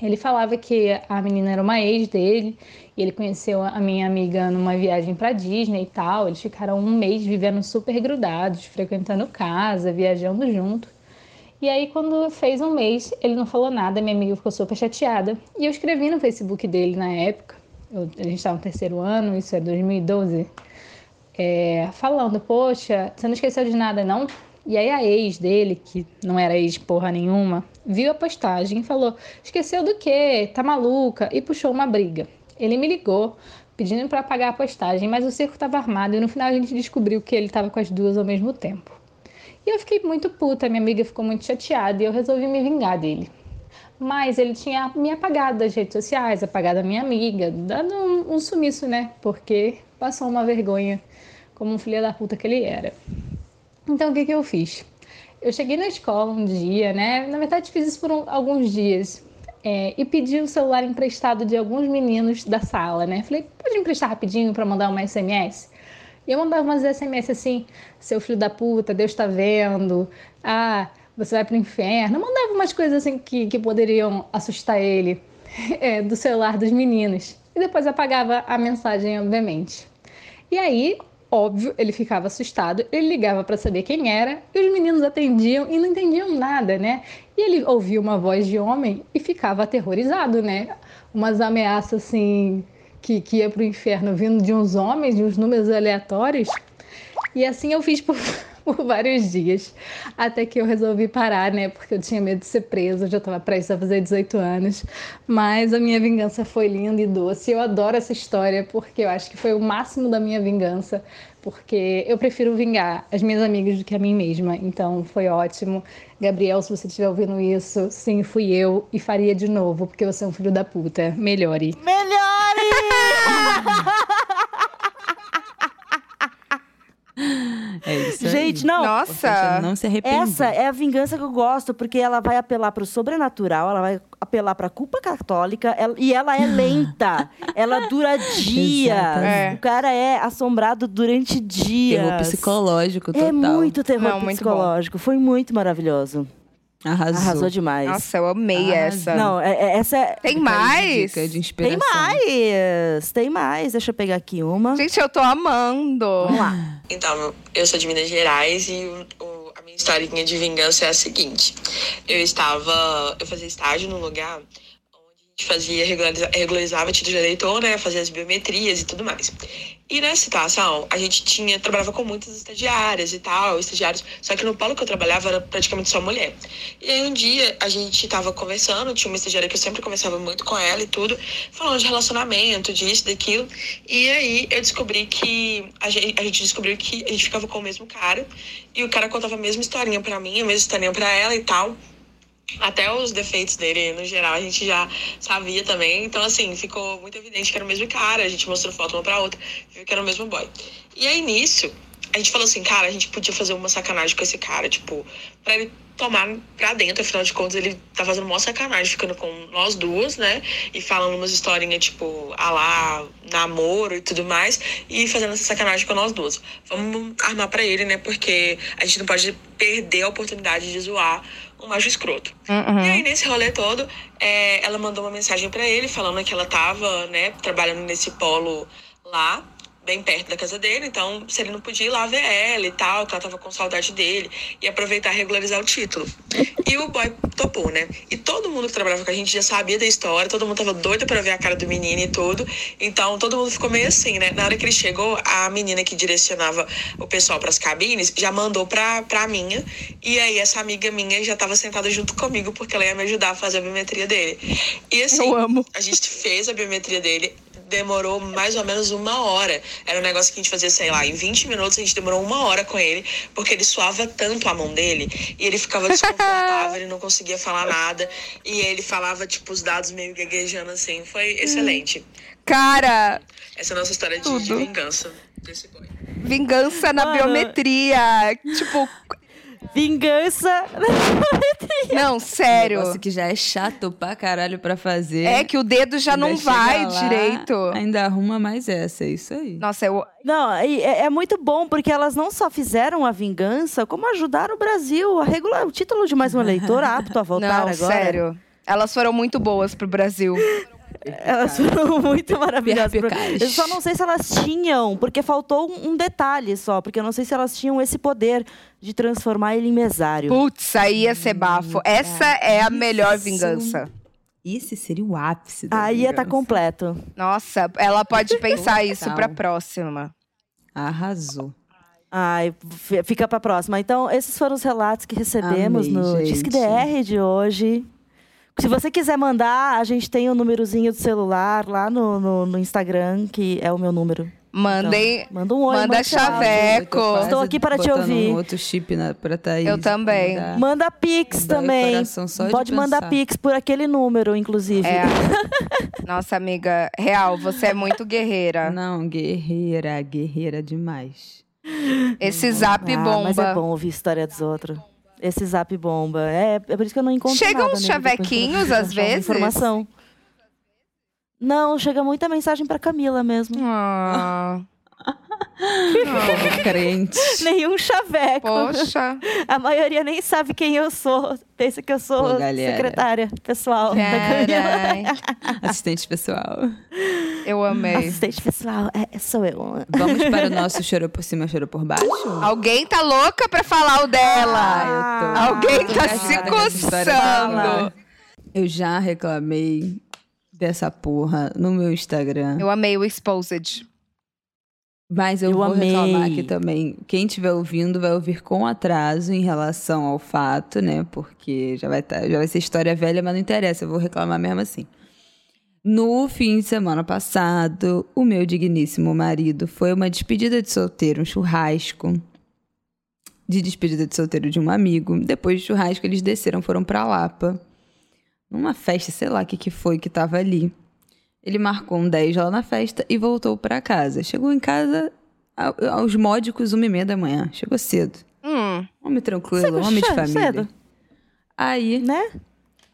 Ele falava que a menina era uma ex dele e ele conheceu a minha amiga numa viagem pra Disney e tal. Eles ficaram um mês vivendo super grudados, frequentando casa, viajando junto. E aí, quando fez um mês, ele não falou nada, minha amiga ficou super chateada. E eu escrevi no Facebook dele na época, eu- a gente estava no terceiro ano, isso é 2012, é, falando: Poxa, você não esqueceu de nada, não? E aí, a ex dele, que não era ex porra nenhuma, viu a postagem e falou: Esqueceu do quê? Tá maluca? E puxou uma briga. Ele me ligou. Pedindo para apagar a postagem, mas o cerco estava armado e no final a gente descobriu que ele estava com as duas ao mesmo tempo. E eu fiquei muito puta, minha amiga ficou muito chateada e eu resolvi me vingar dele. Mas ele tinha me apagado das redes sociais, apagado a minha amiga, dando um, um sumiço, né? Porque passou uma vergonha como um filho da puta que ele era. Então o que, que eu fiz? Eu cheguei na escola um dia, né? Na verdade, fiz isso por um- alguns dias. é, e pedi o celular emprestado de alguns meninos da sala, né? Falei, pode emprestar rapidinho para mandar uma SMS? E eu mandava umas SMS assim, seu filho da puta, Deus tá vendo, ah, você vai pro inferno. Eu mandava umas coisas assim que, que poderiam assustar ele é, do celular dos meninos. E depois apagava a mensagem, obviamente. E aí, óbvio, ele ficava assustado, ele ligava para saber quem era, e os meninos atendiam e não entendiam nada, né? E ele ouvia uma voz de homem e ficava aterrorizado, né? Umas ameaças assim que, que ia pro inferno vindo de uns homens, de uns números aleatórios. E assim eu fiz por, por vários dias, até que eu resolvi parar, né? Porque eu tinha medo de ser presa, eu já estava prestes a fazer 18 anos. Mas a minha vingança foi linda e doce. Eu adoro essa história porque eu acho que foi o máximo da minha vingança, porque eu prefiro vingar as minhas amigas do que a mim mesma. Então foi ótimo. Gabriel, se você estiver ouvindo isso, sim, fui eu e faria de novo, porque você é um filho da puta. Melhore. Melhore! É isso aí. Gente, não. Importante é Nossa. Não se arrepender. Essa é a vingança que eu gosto, porque ela vai apelar pro sobrenatural, ela vai apelar pra culpa católica ela- e ela é lenta. ela dura dias. Exatamente. O cara é assombrado durante dias. Terror psicológico total. É muito terror Não, muito psicológico. Foi muito maravilhoso. Arrasou. Arrasou demais. Nossa, eu amei Arrasou. essa. Não, é- é- essa é... Tem mais? dica, de Tem mais! Tem mais. Deixa eu pegar aqui uma. Gente, eu tô amando. Vamos lá. Então, eu sou de Minas Gerais e o- a minha historinha de vingança é a seguinte. Eu estava... Eu fazia estágio num lugar gente fazia, regulariza- regularizava título de eleitor, né? Fazia as biometrias e tudo mais. E nessa situação, a gente tinha... Trabalhava com muitas estagiárias e tal, estagiários. Só que no polo que eu trabalhava era praticamente só mulher. E aí um dia a gente tava conversando, tinha uma estagiária que eu sempre conversava muito com ela e tudo, falando de relacionamento, disso, daquilo. E aí eu descobri que a gente, a gente descobriu que a gente ficava com o mesmo cara e o cara contava a mesma historinha pra mim, a mesma historinha pra ela e tal. Até os defeitos dele, no geral, a gente já sabia também. Então, assim, ficou muito evidente que era o mesmo cara. A gente mostrou foto uma pra outra, viu que era o mesmo boy. E aí, nisso, a gente falou assim, cara, a gente podia fazer uma sacanagem com esse cara, tipo, pra ele tomar pra dentro. Afinal de contas, ele tá fazendo uma sacanagem, ficando com nós duas, né? E falando umas historinhas, tipo, a lá, namoro e tudo mais. E fazendo essa sacanagem com nós duas. Vamos armar pra ele, né? Porque a gente não pode perder a oportunidade de zoar um macho escroto. Uhum. E aí, nesse rolê todo, é, ela mandou uma mensagem pra ele falando que ela tava, né, trabalhando nesse polo lá, bem perto da casa dele. Então, se ele não podia ir lá ver ela e tal, que ela tava com saudade dele, e aproveitar e regularizar o título. E o boy topou, né? E todo mundo que trabalhava com a gente já sabia da história, todo mundo tava doido pra ver a cara do menino e tudo. Então, todo mundo ficou meio assim, né? Na hora que ele chegou, a menina que direcionava o pessoal pras cabines já mandou pra, pra minha. E aí, essa amiga minha já tava sentada junto comigo, porque ela ia me ajudar a fazer a biometria dele. E assim, Eu amo. a gente fez a biometria dele. Demorou mais ou menos uma hora. Era um negócio que a gente fazia, sei lá, em 20 minutos a gente demorou uma hora com ele, porque ele suava tanto a mão dele e ele ficava desconfortável, ele não conseguia falar nada. E ele falava, tipo, os dados meio gaguejando assim. Foi excelente. Cara, Essa é a nossa história de, de Tudo. vingança desse boy. vingança na Mano. biometria. Tipo, Vingança. não, sério. Negócio que já é chato pra caralho pra fazer. É que o dedo já Ainda não vai lá, direito. Ainda arruma mais essa, é isso aí. Nossa, eu. Não, é, é muito bom porque elas não só fizeram a vingança, como ajudaram o Brasil a regular o título de mais um eleitor apto a votar Não, agora. sério. Elas foram muito boas pro Brasil. Elas foram muito maravilhosas. Eu só não sei se elas tinham, porque faltou um detalhe só, porque eu não sei se elas tinham esse poder de transformar ele em mesário. Putz, aí ia ser bafo. Essa é a melhor Isso. vingança. Esse seria o ápice da Aí ia estar vingança. completo. Nossa, ela pode pensar isso pra próxima. Arrasou. Ai, fica pra próxima. Então, esses foram os relatos que recebemos Amei, no gente. Disque DR de hoje. Se você quiser mandar, a gente tem o númerozinho do celular lá no, no, no Instagram, que é o meu número. Mandem. Então, manda um oi, manda chaveco. Estou aqui para te ouvir. Um outro chip na, pra Thaís. Eu também. Mandar. Manda Pix também. coração só de Pode mandar pensar. Pix por aquele número, inclusive. É. Nossa, amiga, real, você é muito guerreira. Não, guerreira, guerreira demais. Esse zap Ah, bomba. Mas é bom ouvir história dos outros. Esse zap bomba. É, é por isso que eu não encontro Chegam nada uns pra chavequinhos, às uma vezes? Informação. Não, chega muita mensagem pra Camila mesmo. Ah, Como crente. Nenhum chaveco. poxa. A maioria nem sabe quem eu sou. Pensa que eu sou Pô, secretária pessoal da Camila. Assistente pessoal. eu amei. Assistente pessoal, é, sou eu. Vamos para o nosso chorou por cima, chorou por baixo? Alguém tá louca pra falar o dela. Ah, Alguém tô tá engasgada se coçando. Eu já reclamei dessa porra no meu Instagram. Eu amei o Exposed. Mas eu, Eu vou amei. reclamar aqui também. Quem estiver ouvindo vai ouvir com atraso em relação ao fato, né? Porque já vai, tá, já vai ser história velha, mas não interessa, eu vou reclamar mesmo assim. No fim de semana passado, o meu digníssimo marido foi uma despedida de solteiro, um churrasco de despedida de solteiro de um amigo. Depois do churrasco, eles desceram, foram pra Lapa. Numa festa, sei lá o que, que foi que tava ali. Ele marcou um 10 lá na festa e voltou pra casa. Chegou em casa ao- aos módicos uma e meia da manhã. Chegou cedo. Hum, Homem tranquilo, Chegou homem de família. cedo. Aí, Né?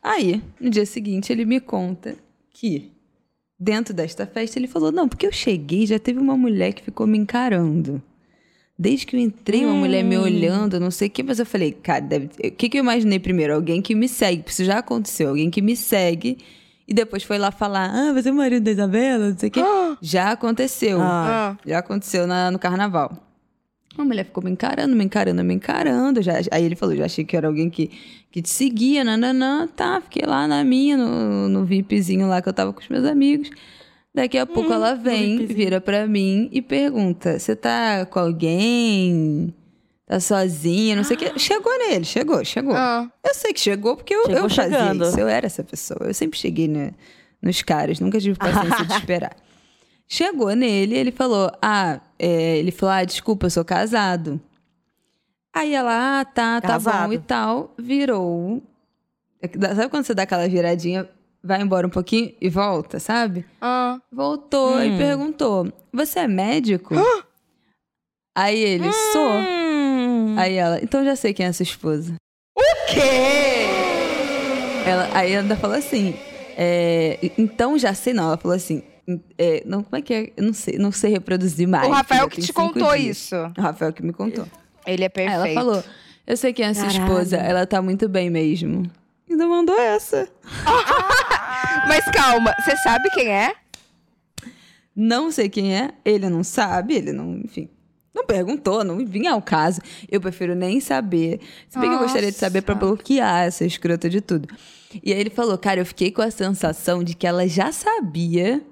aí, no dia seguinte, ele me conta que dentro desta festa ele falou: Não, porque eu cheguei já teve uma mulher que ficou me encarando. Desde que eu entrei, uma mulher me olhando, não sei o que, mas eu falei, cara, deve... o que, que eu imaginei primeiro? Alguém que me segue, isso já aconteceu, alguém que me segue e depois foi lá falar, ah, você é o marido da Isabela, não sei o quê. já aconteceu. Ah. ah. Já aconteceu na- no carnaval. A mulher ficou me encarando, me encarando, me encarando. Já, aí ele falou, já achei que era alguém que, que te seguia, nananã. Tá, fiquei lá na minha, no, no VIPzinho lá que eu tava com os meus amigos. Daqui a pouco ela vem, vira pra mim e pergunta, você tá com alguém? Tá sozinha? Não sei o que. Chegou nele, chegou, chegou. Ah. Eu sei que chegou porque eu, Chegou eu fazia chegando. isso. Eu era essa pessoa. Eu sempre cheguei né, nos caras, nunca tive paciência de esperar. Chegou nele, ele falou: Ah, é, ele falou: Ah, desculpa, eu sou casado. Aí ela, ah, tá, tá bom Casado. e tal. Virou. Sabe quando você dá aquela viradinha, vai embora um pouquinho e volta, sabe? Ah. Voltou e Hum. perguntou: Você é médico? Aí ele, sou. Hum. Aí ela, então já sei quem é sua esposa. O quê? Ela, aí ela ainda falou assim, é, então já sei não, ela falou assim, é, não, como é que é? Eu não sei, não sei reproduzir mais. O Rafael filha, que te contou dias. isso. O Rafael que me contou. Ele é Aí perfeito. ela falou, eu sei quem é essa Caralho. esposa, ela tá muito bem mesmo. Ainda mandou essa. Mas calma, você sabe quem é? Não sei quem é, ele não sabe, ele não, enfim. Não perguntou, não vinha ao caso. Eu prefiro nem saber. Se bem que eu gostaria de saber pra Nossa. bloquear essa escrota de tudo. E aí ele falou, cara, eu fiquei com a sensação de que ela já sabia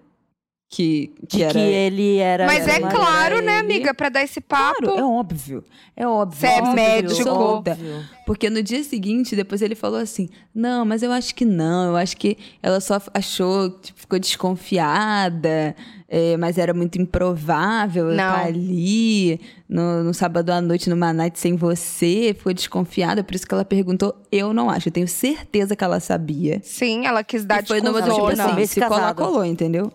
que, que De era. que ele era. Mas é era uma- claro, era né, ele. amiga, pra dar esse papo. Claro, é óbvio. É óbvio. Você é Óbvio, médico. óbvio. Porque no dia seguinte, depois ele falou assim: Não, mas eu acho que não. Eu acho que ela só achou, tipo, ficou desconfiada, é, mas era muito improvável eu Não. estar ali no, no sábado à noite, numa night sem você. Ficou desconfiada, por isso que ela perguntou. Eu não acho. Eu tenho certeza que ela sabia. Sim, ela quis dar E foi de numa do tipo assim: se colar, casado. colou, entendeu?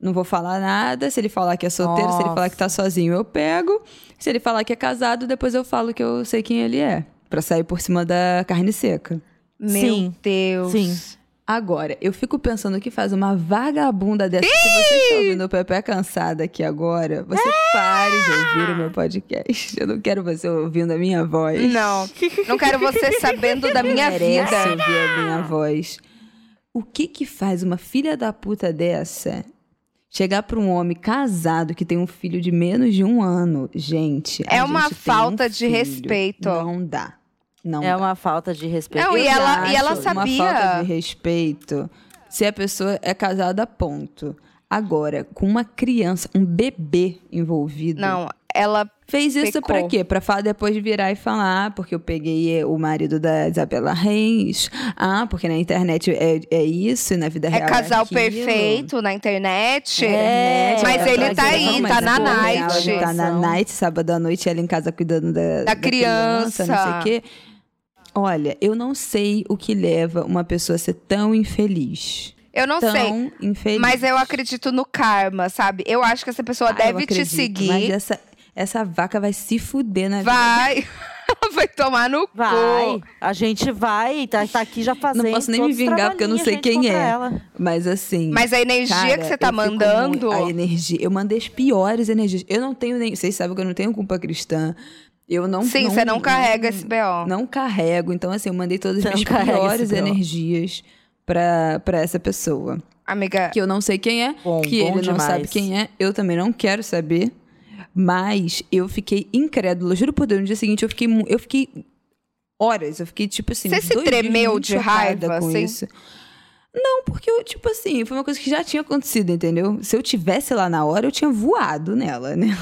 Não vou falar nada. Se ele falar que é solteiro, se ele Nossa. falar que tá sozinho, eu pego. Se ele falar que é casado, depois eu falo que eu sei quem ele é. Pra sair por cima da carne seca. Meu Sim. Deus. Sim. Agora, eu fico pensando o que faz uma vagabunda dessa. Se você está ouvindo o Pepe cansada aqui agora, você pare de ouvir o meu podcast. Eu não quero você ouvindo a minha voz. Não, não quero você sabendo da minha merece vida. ouvir a minha voz. O que que faz uma filha da puta dessa chegar pra um homem casado que tem um filho de menos de um ano? Gente, a É uma gente tem falta um de filho. respeito. Não dá. Não É dá. uma falta de respeito. Não, Eu e ela- e ela sabia. Uma falta de respeito se a pessoa é casada, ponto. Agora, com uma criança, um bebê envolvido. Não, ela. Fez isso pra quê? Pra fa- depois virar e falar, porque eu peguei o marido da Isabela Reis. Ah, porque na internet é, é isso e na vida É real casal aquilo. perfeito na internet. É, mas ela ele tá trazendo aí, tá na night. Tá na night, sábado à noite, ela em casa cuidando da, da criança. não sei o quê. Olha, eu não sei o que leva uma pessoa a ser tão infeliz. Eu não tão sei. infeliz. Mas eu acredito no karma, sabe? Eu acho que essa pessoa Ah, deve te acredito, seguir. Mas essa, essa vaca vai se fuder na vida. Vai. vai tomar no Vai. cu. A gente vai, tá, tá aqui já fazendo. Não posso nem me vingar, porque eu não sei quem é. ela. Mas assim. Mas a energia cara, que você tá mandando. a energia. Eu mandei as piores energias. Eu não tenho nem. Vocês sabem que eu não tenho culpa cristã. Eu não. Sim, você não carrega esse BO. Não carrego. Então, assim, eu mandei todas as não minhas piores energias pra, pra essa pessoa. Amiga, Que eu não sei quem é, Bom, que bom ele não demais. sabe quem é, eu também não quero saber. Mas eu fiquei incrédula. Juro por Deus, no dia seguinte eu fiquei, eu fiquei horas. Eu fiquei, tipo assim. Você se tremeu de raiva, com assim? isso. Não, porque eu, tipo assim, foi uma coisa que já tinha acontecido, entendeu? Se eu tivesse lá na hora, eu tinha voado nela, né?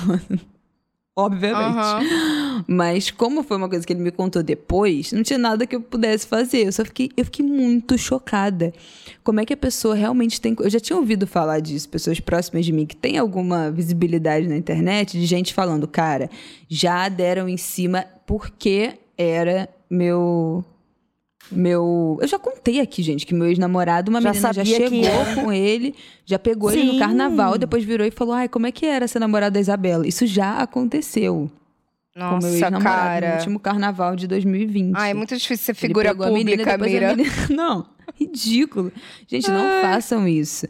Obviamente. Aham. Mas como foi uma coisa que ele me contou depois, não tinha nada que eu pudesse fazer. Eu só fiquei, eu fiquei muito chocada. Como é que a pessoa realmente tem. Eu já tinha ouvido falar disso, pessoas próximas de mim que têm alguma visibilidade na internet, de gente falando, cara, já deram em cima porque era meu. Meu. Eu já contei aqui, gente, que meu ex-namorado, uma Já menina já que chegou com ele, já pegou ele no Sim. carnaval, depois virou e falou: ai, como é que era ser namorada da Isabela? Isso já aconteceu com meu Nossa, ex-namorado no cara. último carnaval de 2020. Ai, é muito difícil ser Ele figura pegou a menina, pública, depois a menina- Não, ridículo. Gente, não façam isso.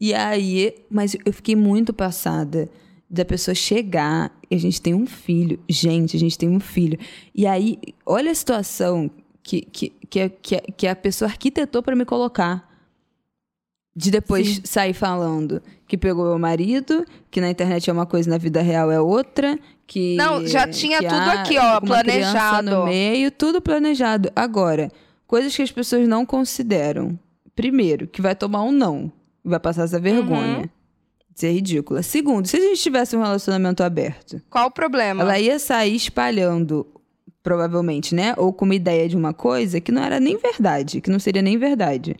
E aí, mas eu fiquei muito passada da pessoa chegar e a gente tem um filho. Gente, a gente tem um filho. E aí, olha a situação que, que, que, a- que, a- que a pessoa arquitetou para me colocar. De depois sair falando que pegou meu marido, que na internet é uma coisa, na vida real é outra, que Não, já tinha tudo há aqui, ó, planejado. no meio, tudo planejado. Agora, coisas que as pessoas não consideram. Primeiro, que vai tomar um não, vai passar essa vergonha. Uhum. Isso é ridícula. Segundo, se a gente tivesse um relacionamento aberto, Qual o problema? ela ia sair espalhando, provavelmente, né? Ou com uma ideia de uma coisa que não era nem verdade, que não seria nem verdade.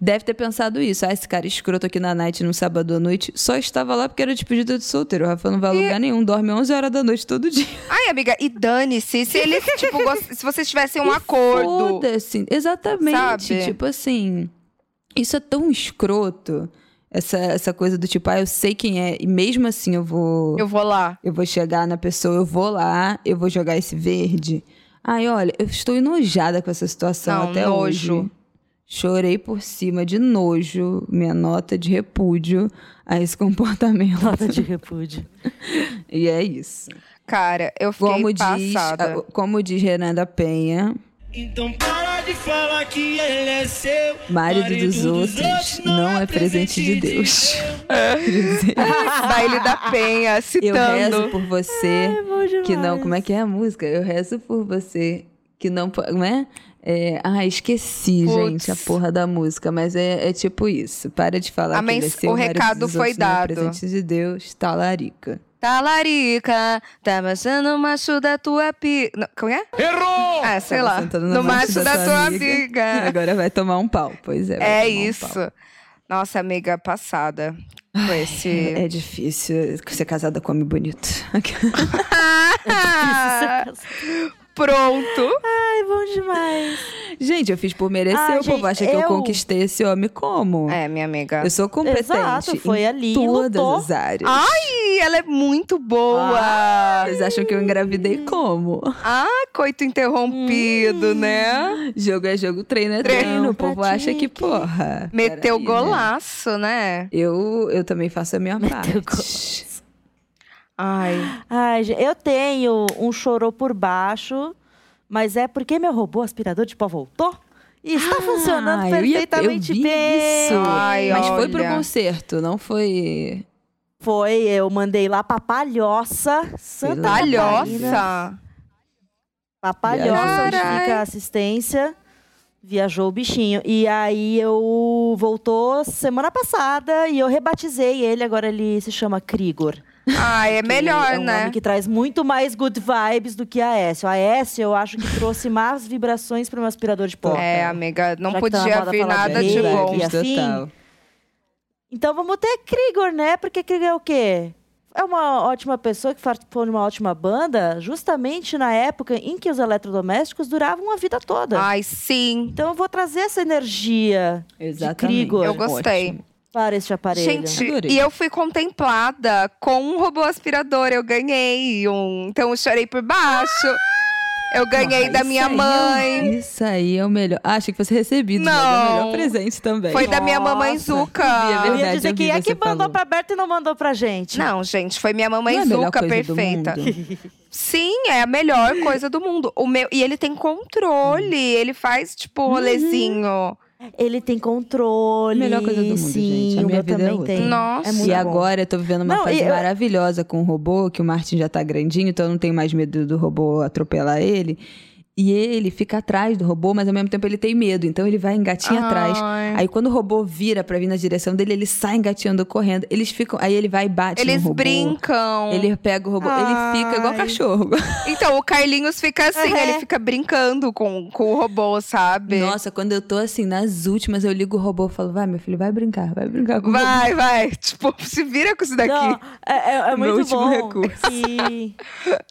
Deve ter pensado isso. Ah, esse cara escroto aqui na night no sábado à noite só estava lá porque era despedida de solteiro. O Rafa não vai a lugar nenhum, dorme 11 horas da noite todo dia. Ai, amiga, e dane-se. Se eles, tipo, gost- se vocês tivessem um acordo. Foda-se. Exatamente. Sabe? Tipo assim, isso é tão escroto. Essa, essa coisa do tipo, ah, eu sei quem é, e mesmo assim eu vou. Eu vou lá. Eu vou chegar na pessoa, eu vou lá, eu vou jogar esse verde. Ai, olha, eu estou enojada com essa situação Não, até nojo. hoje. Chorei por cima de nojo, minha nota de repúdio a esse comportamento. Nota de repúdio. E é isso. Cara, eu fiquei Como diz, passada. a- como diz Renan da Penha, Então para de falar que ele é seu. marido dos outros não é presente de Deus. Baile da Penha, Eu citando. rezo por você bom que não. Como é que é a música? Eu rezo por você que não. Como é? É, ah, esqueci, Putz. gente, a porra da música, mas é, é tipo isso. Para de falar A que ele é seu, o recado foi é dado. presente de Deus, talarica. Talarica, tá baixando o macho da tua pi... Não, como é? Errou! Ah, sei Tava lá. sentando No macho da, tua amiga. E agora vai tomar um pau. Pois é. É um isso. pau. Nossa, amiga passada. Com esse... É difícil ser casada com homem bonito. Pronto. Ai, bom demais. Gente, eu fiz por merecer. Ah, o povo gente, acha que eu eu- conquistei esse homem como? É, minha amiga. Eu sou competente Exato, foi em ali, todas lutou. as áreas. Ai, ela é muito boa. Ah. Vocês acham que eu engravidei como? Ah, coito interrompido, né? Jogo é jogo, treino é Treino, treino. O povo acha que, porra. Meteu né? golaço, né? Eu, eu também faço a minha parte. golaço. Ai. Ai, gente, eu tenho um chorou por baixo, mas é porque meu robô aspirador de pó voltou e está funcionando Ah, eu ia- perfeitamente eu vi bem. Isso. Ai, Mas foi pro olha. concerto, não foi. Foi, eu mandei lá pra Palhoça, Santa. Palhoça. Pra Palhoça, onde fica a assistência. Viajou o bichinho. E aí eu voltou semana passada e eu rebatizei ele, agora ele se chama Krigor. Ah, é melhor, é um né? nome que traz muito mais good vibes do que a S. A S eu acho que trouxe más vibrações para um aspirador de pó. É, amiga, não Já tá podia moda vir nada de de bom. e total. Então vamos ter Krigor, né? Porque Krigor é o quê? É uma ótima pessoa que participou de uma ótima banda, justamente na época em que os eletrodomésticos duravam a vida toda. Ai, sim. Então eu vou trazer essa energia Exatamente. Krigor. Eu gostei. Ótimo. Para este aparelho. Gente, Adorei. e eu fui contemplada com um robô aspirador. Eu ganhei um. Então eu chorei por baixo. Eu ganhei da isso minha é- mãe. Isso aí é o melhor. Ah, achei que fosse recebido, mas é o Não. melhor presente também. Foi da minha mamãe Nossa. Zuca. É eu ia dizer eu que é que mandou falou. pra Berta e não mandou pra gente. Não, gente, foi minha mamãe Não é Zuca do perfeita. Sim, é a melhor coisa do mundo. O meu, e ele tem controle, ele faz tipo rolezinho. Ele tem controle. Melhor coisa do mundo, sim, gente. A o minha meu vida é também outra. tem. Nossa. É muito E bom. agora eu tô vivendo uma Não, fase eu- maravilhosa com o robô, que o Martin já tá grandinho, então eu não tenho mais medo do robô atropelar ele. E ele fica atrás do robô, mas ao mesmo tempo ele tem medo, então ele vai engatinha atrás. Ai. Aí quando o robô vira pra vir na direção dele, ele sai engateando correndo. Eles ficam, aí ele vai e bate Eles no robô. brincam. Ele pega o robô, ele fica igual Ai. cachorro. Então, o Carlinhos fica assim, É. ele fica brincando com, com o robô, sabe? Nossa, quando eu tô assim, nas últimas, eu ligo o robô e falo, vai, meu filho, vai brincar, vai brincar com o robô. Vai, vai. Tipo, se vira com isso daqui. Não, Não, é, é- é Meu muito último bom recurso. que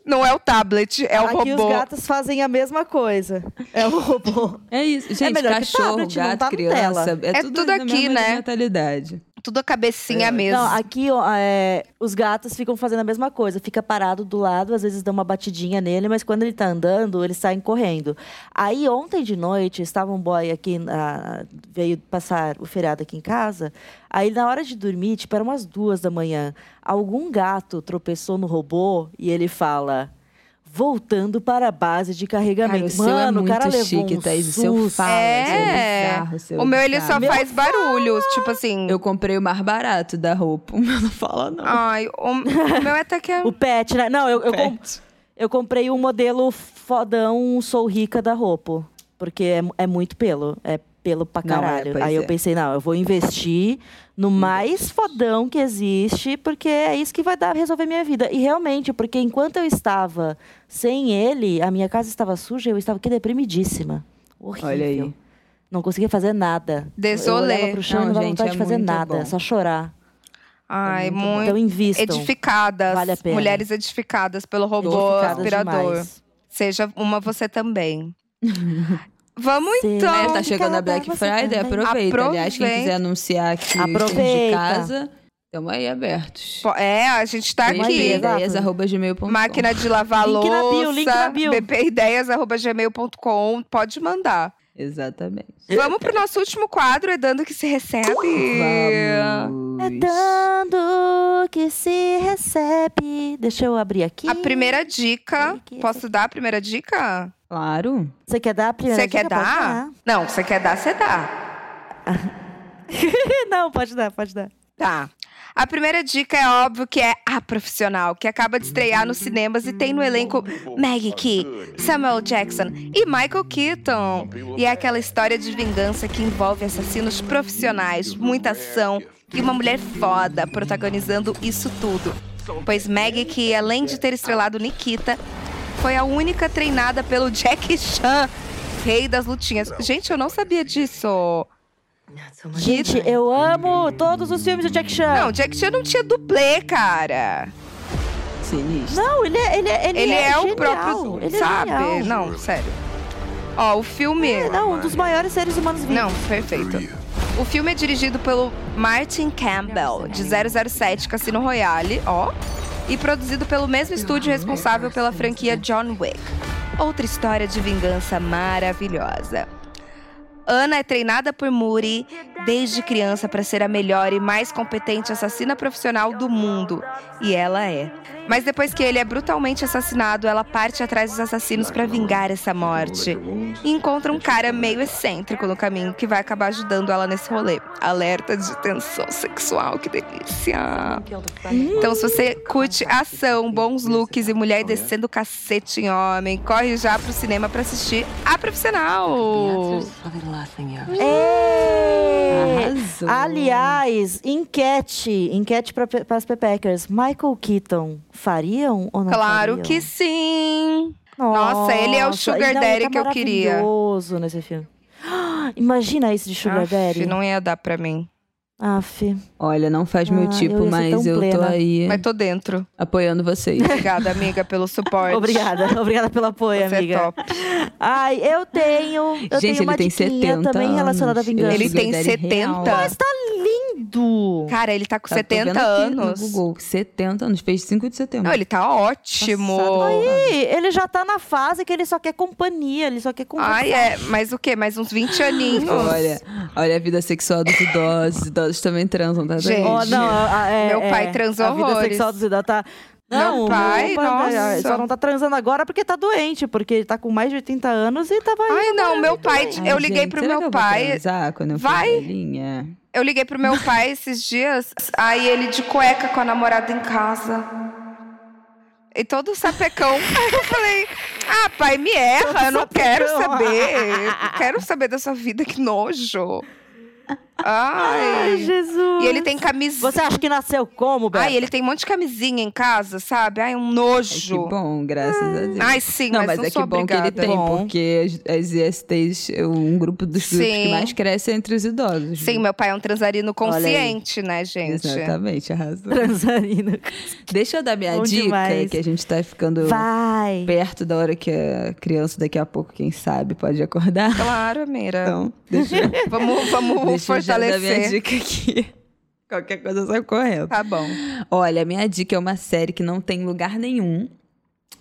é o tablet, é o aqui robô. os gatos fazem a mesma coisa. É o robô. É isso, gente, melhor que cachorro, tablet, não gato, tá criança, é, É tudo, tudo na aqui, mesma né? mentalidade. Tudo a cabecinha É. mesmo. Não, aqui ó, é, os gatos ficam fazendo a mesma coisa. Fica parado do lado, às vezes dá uma batidinha nele, mas quando ele tá andando, eles saem correndo. Aí ontem de noite, estava um boy aqui, veio passar o feriado aqui em casa. Aí na hora de dormir, tipo, eram umas duas da manhã, algum gato tropeçou no robô e ele fala... Voltando para a base de carregamento. Cara, o seu é Mano, o muito cara levou chique, um Thaís. O seu susto. fala, É. o seu é bizarro, o seu o meu, ele só Meu faz barulhos, tipo assim. Eu comprei o mais barato da roupa. O meu não fala, não. Ai, o, o meu até que é. O pet, né? Não, eu, eu, eu comprei um modelo fodão Sou Rica da roupa. Porque é, é muito pelo. É pelo pra Não, é, caralho. Aí eu é. pensei, não, eu vou investir no mais fodão que existe, porque é isso que vai dar resolver minha vida. E realmente, porque enquanto eu estava sem ele, a minha casa estava suja, eu estava aqui deprimidíssima. Horrível. Olha aí. Não conseguia fazer nada. Desolé. Eu olhava pro chão Não, e não dava gente, vontade é de fazer muito nada, bom. só chorar. Ai, muito bom. muito. Então invistam. edificadas. Vale a pena. Mulheres edificadas pelo robô Edificadas aspirador. demais. Seja uma você também. Vamos Sim. então. É, tá chegando a Black Friday, também. aproveita. Aliás, quem Aproveita. quiser anunciar aqui Aproveita. de casa, Estamos aí abertos. É, a gente tá Mas aqui. ideias.gmail.com. Máquina de lavar Link na bio, louça, link na bio. bpideias.gmail.com, pode mandar. Exatamente. Vamos pro nosso último quadro, é dando que se recebe. Vamos. É dando que se recebe. Deixa eu abrir aqui. A primeira dica, Aqui, posso dar a primeira dica? Claro. Você quer dar a primeira Você quer dica? Pode dar? Não, você quer dar, você dá. Não, pode dar, pode dar. Tá. A primeira dica é óbvio que é A Profissional, que acaba de estrear nos cinemas e tem no elenco Maggie Key, Samuel Jackson e Michael Keaton. E é aquela história de vingança que envolve assassinos profissionais, muita ação e uma mulher foda protagonizando isso tudo. Pois Maggie Key, além de ter estrelado Nikita, foi a única treinada pelo Jackie Chan, rei das lutinhas. Gente, eu não sabia disso. Gente, eu amo todos os filmes do Jack Chan. Não, Jackie Chan não tinha dublê, cara. Sinistro. Não, ele é, ele é, ele Ele é, o genial. próprio, Ele é sabe? genial. não, sério. Ó, o filme. É, não, um dos maiores seres humanos vivos. Não, perfeito. O filme é dirigido pelo Martin Campbell, de 007 Cassino Royale, ó. E produzido pelo mesmo estúdio responsável pela franquia John Wick. Outra história de vingança maravilhosa. Ana é treinada por Muri desde criança para ser a melhor e mais competente assassina profissional do mundo. E ela é. Mas depois que ele é brutalmente assassinado, ela parte atrás dos assassinos para vingar essa morte. E encontra um cara meio excêntrico no caminho que vai acabar ajudando ela nesse rolê. Alerta de tensão sexual, que delícia. Então, se você curte ação, bons looks e mulher descendo o cacete em homem, corre já pro cinema pra assistir A Profissional. Ê! Arrasou. Aliás, enquete, enquete para as Pepeckers. Michael Keaton fariam ou não Claro fariam? que sim. Nossa, ele é o Sugar não, Daddy ele tá que eu queria. maravilhoso nesse filme. Imagina isso de Sugar Aff, Daddy. não ia dar pra mim. Aff. Olha, não faz meu Ah, tipo, eu mas eu tô plena. aí Mas tô dentro. apoiando vocês. Obrigada, amiga, pelo suporte. Obrigada, obrigada pelo apoio, Você amiga. é top. Ai, eu tenho, eu Gente, tenho uma ele tem diquinha 70 também relacionada à anos. vingança. Ele Sugar tem Daddy 70. real. Mas tá lindo. Cara, ele tá com Tá, tô 70 vendo aqui no anos. Google, 70 anos, fez 5 de setembro. Não, ele tá ótimo. Passado. Ih, ele já tá na fase que ele só quer companhia, ele só quer conversar. Ai, é. Mas o quê? Mais uns 20 aninhos. Olha, olha a vida sexual dos idosos. Os idosos também transam, tá? Gente, Ó, não, a- é- Meu pai é, transou A vida sexual do Zidane tá... Meu Não, pai, nossa. Só não tá transando agora porque tá doente, porque ele tá com mais de 80 anos e tava Ai, não, meu pai. eu Ai, liguei gente, pro será meu eu pai. eu Vai. velhinha? Eu liguei pro meu pai esses dias, aí ele de cueca com a namorada em casa. E todo sapecão. Aí eu falei, ah, pai, me erra, eu não quero sapecão. saber. Não quero saber dessa vida, que nojo. Ai, Ai. Jesus. E ele tem camisinha. Você acha que nasceu como, Beto? Ai, ele tem um monte de camisinha em casa, sabe? Ai, um Ai, que nojo. bom, graças a Deus. Ai, sim, não, mas, mas, não é sou que bom que ele obrigada. tem, Bom. porque as, ISTs, é um grupo dos grupos que mais cresce é entre os idosos. Sim, viu? meu pai é um transarino consciente, né, gente? Exatamente, arrasou. Transarino. Deixa eu dar minha Bom dica, demais. que a gente tá ficando Vai. perto da hora que a criança, daqui a pouco, quem sabe, pode acordar. Claro, Mira. Então, deixa, eu- Vamos, vamos deixa eu já dar minha dica aqui. Qualquer coisa sai correndo. Tá bom. Olha, minha dica é uma série que não tem lugar nenhum.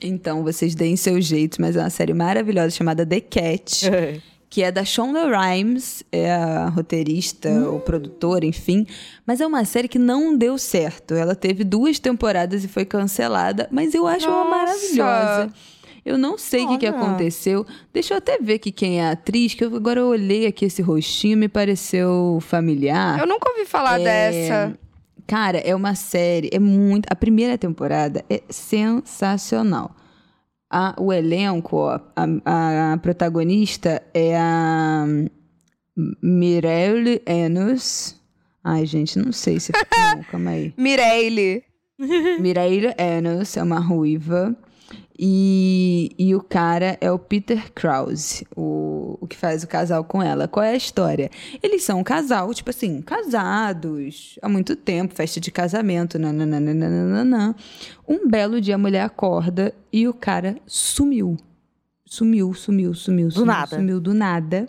Então, vocês deem seu jeito, mas é uma série maravilhosa chamada The Cat, que é da Shonda Rhimes, é a roteirista ou produtora, enfim. Mas é uma série que não deu certo. Ela teve duas temporadas e foi cancelada, mas eu acho Nossa! maravilhosa. Eu não sei o que, que aconteceu. Deixa eu até ver aqui quem é a atriz, que eu, agora eu olhei aqui esse rostinho me pareceu familiar. Eu nunca ouvi falar É, dessa. Cara, é uma série, é muito. A primeira temporada é sensacional. A- o elenco, ó, a, a protagonista é a Mireille Enos. Ai, gente, não sei se. Não, calma aí. Mireille. Mireille Enos é uma ruiva. E, e o cara é o Peter Krause, o, o que faz o casal com ela. Qual é a história? Eles são um casal, tipo assim, casados há muito tempo, festa de casamento, nananana. Um belo dia a mulher acorda e o cara sumiu. Sumiu, sumiu, sumiu. sumiu, nada. Sumiu do nada.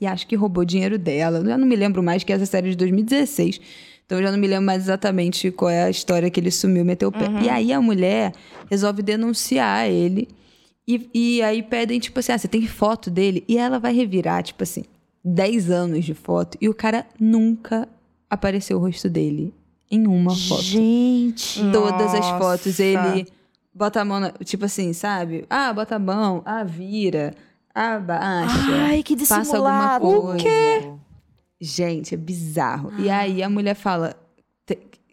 E acho que roubou dinheiro dela. Eu não me lembro mais que essa série é de 2016. Então eu já não me lembro mais exatamente qual é a história que ele sumiu, meteu o pé. Uhum. E aí a mulher resolve denunciar ele. E, e aí pedem, tipo assim, ah, você tem foto dele? E ela vai revirar, tipo assim, 10 anos de foto. E o cara nunca apareceu o rosto dele em uma foto. Gente. Todas as fotos, Nossa. ele bota a mão, na, tipo assim, sabe? Ah, bota a mão, ah, vira, abaixa. Ai, que Passa alguma dissimulado. coisa. Gente, é bizarro. E aí a mulher fala,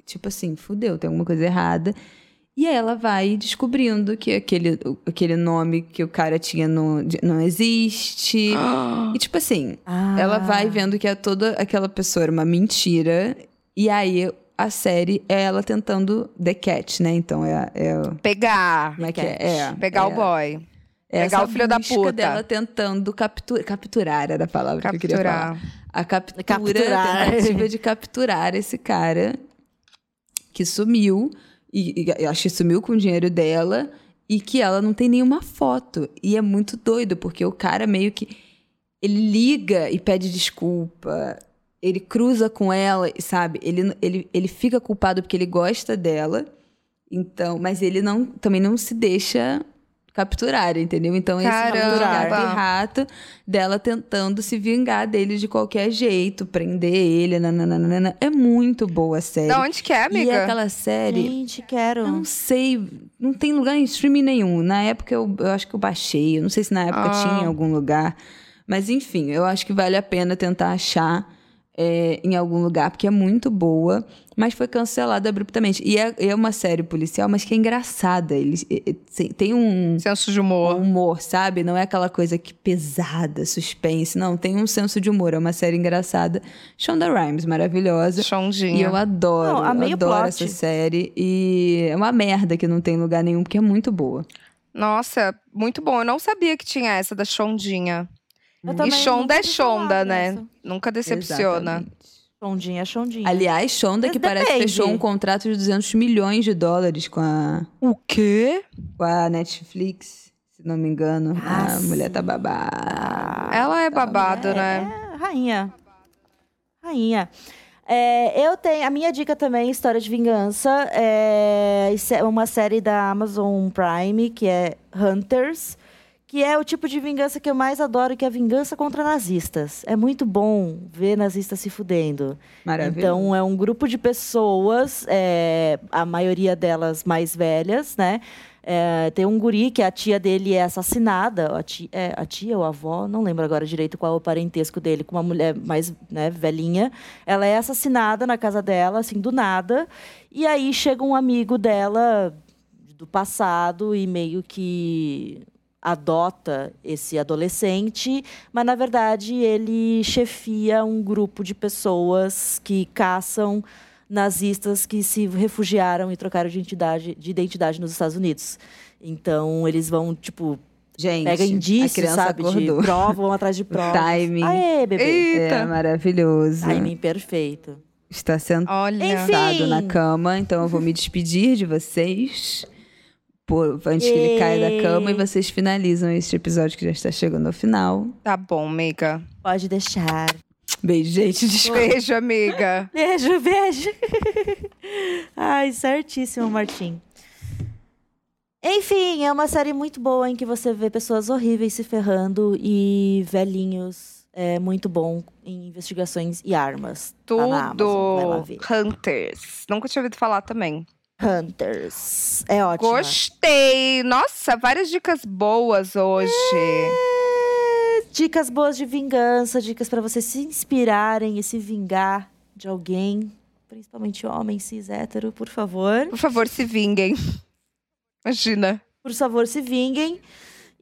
tipo assim, fudeu, tem alguma coisa errada. E aí ela vai descobrindo que aquele, o- aquele nome que o cara tinha de- não existe. e tipo assim, Ah. ela vai vendo que é toda aquela pessoa era uma mentira. E aí a série é ela tentando The Cat, né? Então é, é Pegar. como é que é? É, Pegar o é. boy. É Pegar o filho da puta. dela tentando capturar. Capturar era a palavra que eu queria Capturar. falar. A captura, Capturar. a tentativa de capturar esse cara que sumiu. E, e eu acho que sumiu com o dinheiro dela. E que ela não tem nenhuma foto. E é muito doido, porque o cara meio que. Ele liga e pede desculpa. Ele cruza com ela, sabe? Ele, ele, ele fica culpado porque ele gosta dela. Então, mas ele não, também não se deixa capturar, entendeu? Então esse Caramba. gato e rato dela tentando se vingar dele de qualquer jeito, prender ele, nananana. é muito boa a série. Da onde que é, E amiga? é aquela série, Gente, quero. não sei, não tem lugar em streaming nenhum. Na época eu, eu acho que eu baixei, eu não sei se na época Ah. tinha em algum lugar. Mas enfim, eu acho que vale a pena tentar achar é, em algum lugar, porque é muito boa, mas foi cancelada abruptamente. E é, é uma série policial, mas que é engraçada. Eles, é, tem- um, Senso de um humor. humor, sabe? Não é aquela coisa que pesada, suspense. Não, tem um senso de humor. É uma série engraçada. Shonda Rhimes, maravilhosa. E Chondinha. eu adoro, Não, amei eu adoro plot. essa série. E é uma merda que não tem lugar nenhum, porque é muito boa. Nossa, muito bom. Eu não sabia que tinha essa da Chondinha. E Shonda é Shonda, né? dessa. Nunca decepciona. Exatamente. Chondinha, chondinha. Aliás, Shonda, Mas que parece que depende. fechou um contrato de 200 milhões de dólares com a, O quê? com a Netflix, se não me engano. Ah, a mulher tá sim. babada. Ela é babado, é, né? é, rainha. Rainha. É, eu tenho. A minha dica também, História de Vingança. É isso é uma série da Amazon Prime, que é Hunters. Que é o tipo de vingança que eu mais adoro, que é a vingança contra nazistas. É muito bom ver nazistas se fudendo. Maravilhoso. Então, é um grupo de pessoas, é, a maioria delas mais velhas, né? É, tem um guri que a tia dele é assassinada, a tia, é, a tia ou a avó, não lembro agora direito qual é o parentesco dele, com uma mulher mais né, velhinha. Ela é assassinada na casa dela, assim, do nada. E aí chega um amigo dela do passado e meio que adota esse adolescente, mas na verdade ele chefia um grupo de pessoas que caçam nazistas que se refugiaram e trocaram de identidade, de identidade nos Estados Unidos. Então eles vão tipo Gente, pega criança sabe, acordou. de prova, vão atrás de provas. timing. Aê, bebê. Eita. É maravilhoso. Timing perfeito. Está sentado Olha. Na cama, então eu vou me despedir de vocês. Por, antes que ele caia da cama e vocês finalizam este episódio que já está chegando ao final. Tá bom, amiga. Pode deixar. Beijo, gente. Desculpa. Beijo, amiga. Beijo, beijo. Ai, certíssimo, Martim. Enfim, é uma série muito boa em que você vê pessoas horríveis se ferrando e velhinhos é muito bom em investigações e armas. Tá na Amazon, vai lá Tudo. ver. Hunters. Nunca tinha ouvido falar também. Hunters. É ótimo. Gostei. Nossa, várias dicas boas hoje. É, Dicas boas de vingança, dicas pra você se inspirarem e se vingar de alguém, principalmente homem cis hétero, por favor. Por favor, se vinguem. Imagina. Por favor, se vinguem.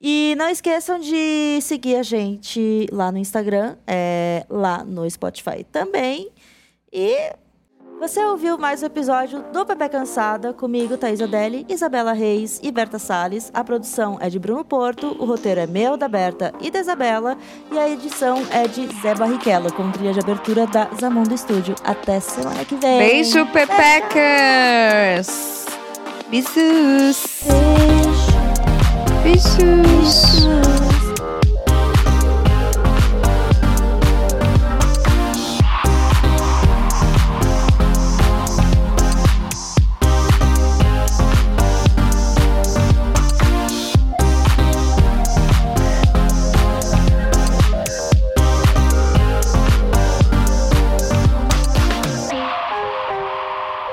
E não esqueçam de seguir a gente lá no Instagram, é, lá no Spotify também. E você ouviu mais um episódio do Pepe Cansada comigo, Thaís Odelli, Isabela Reis e Berta Salles. A produção é de Bruno Porto, o roteiro é meu, da Berta e da Isabela. E a edição é de Zé Barrichello, com trilha de abertura da Zamundo Studio. Até semana que vem. Beijo, Pepecas. Beijos. Beijo. Beijos. Beijo.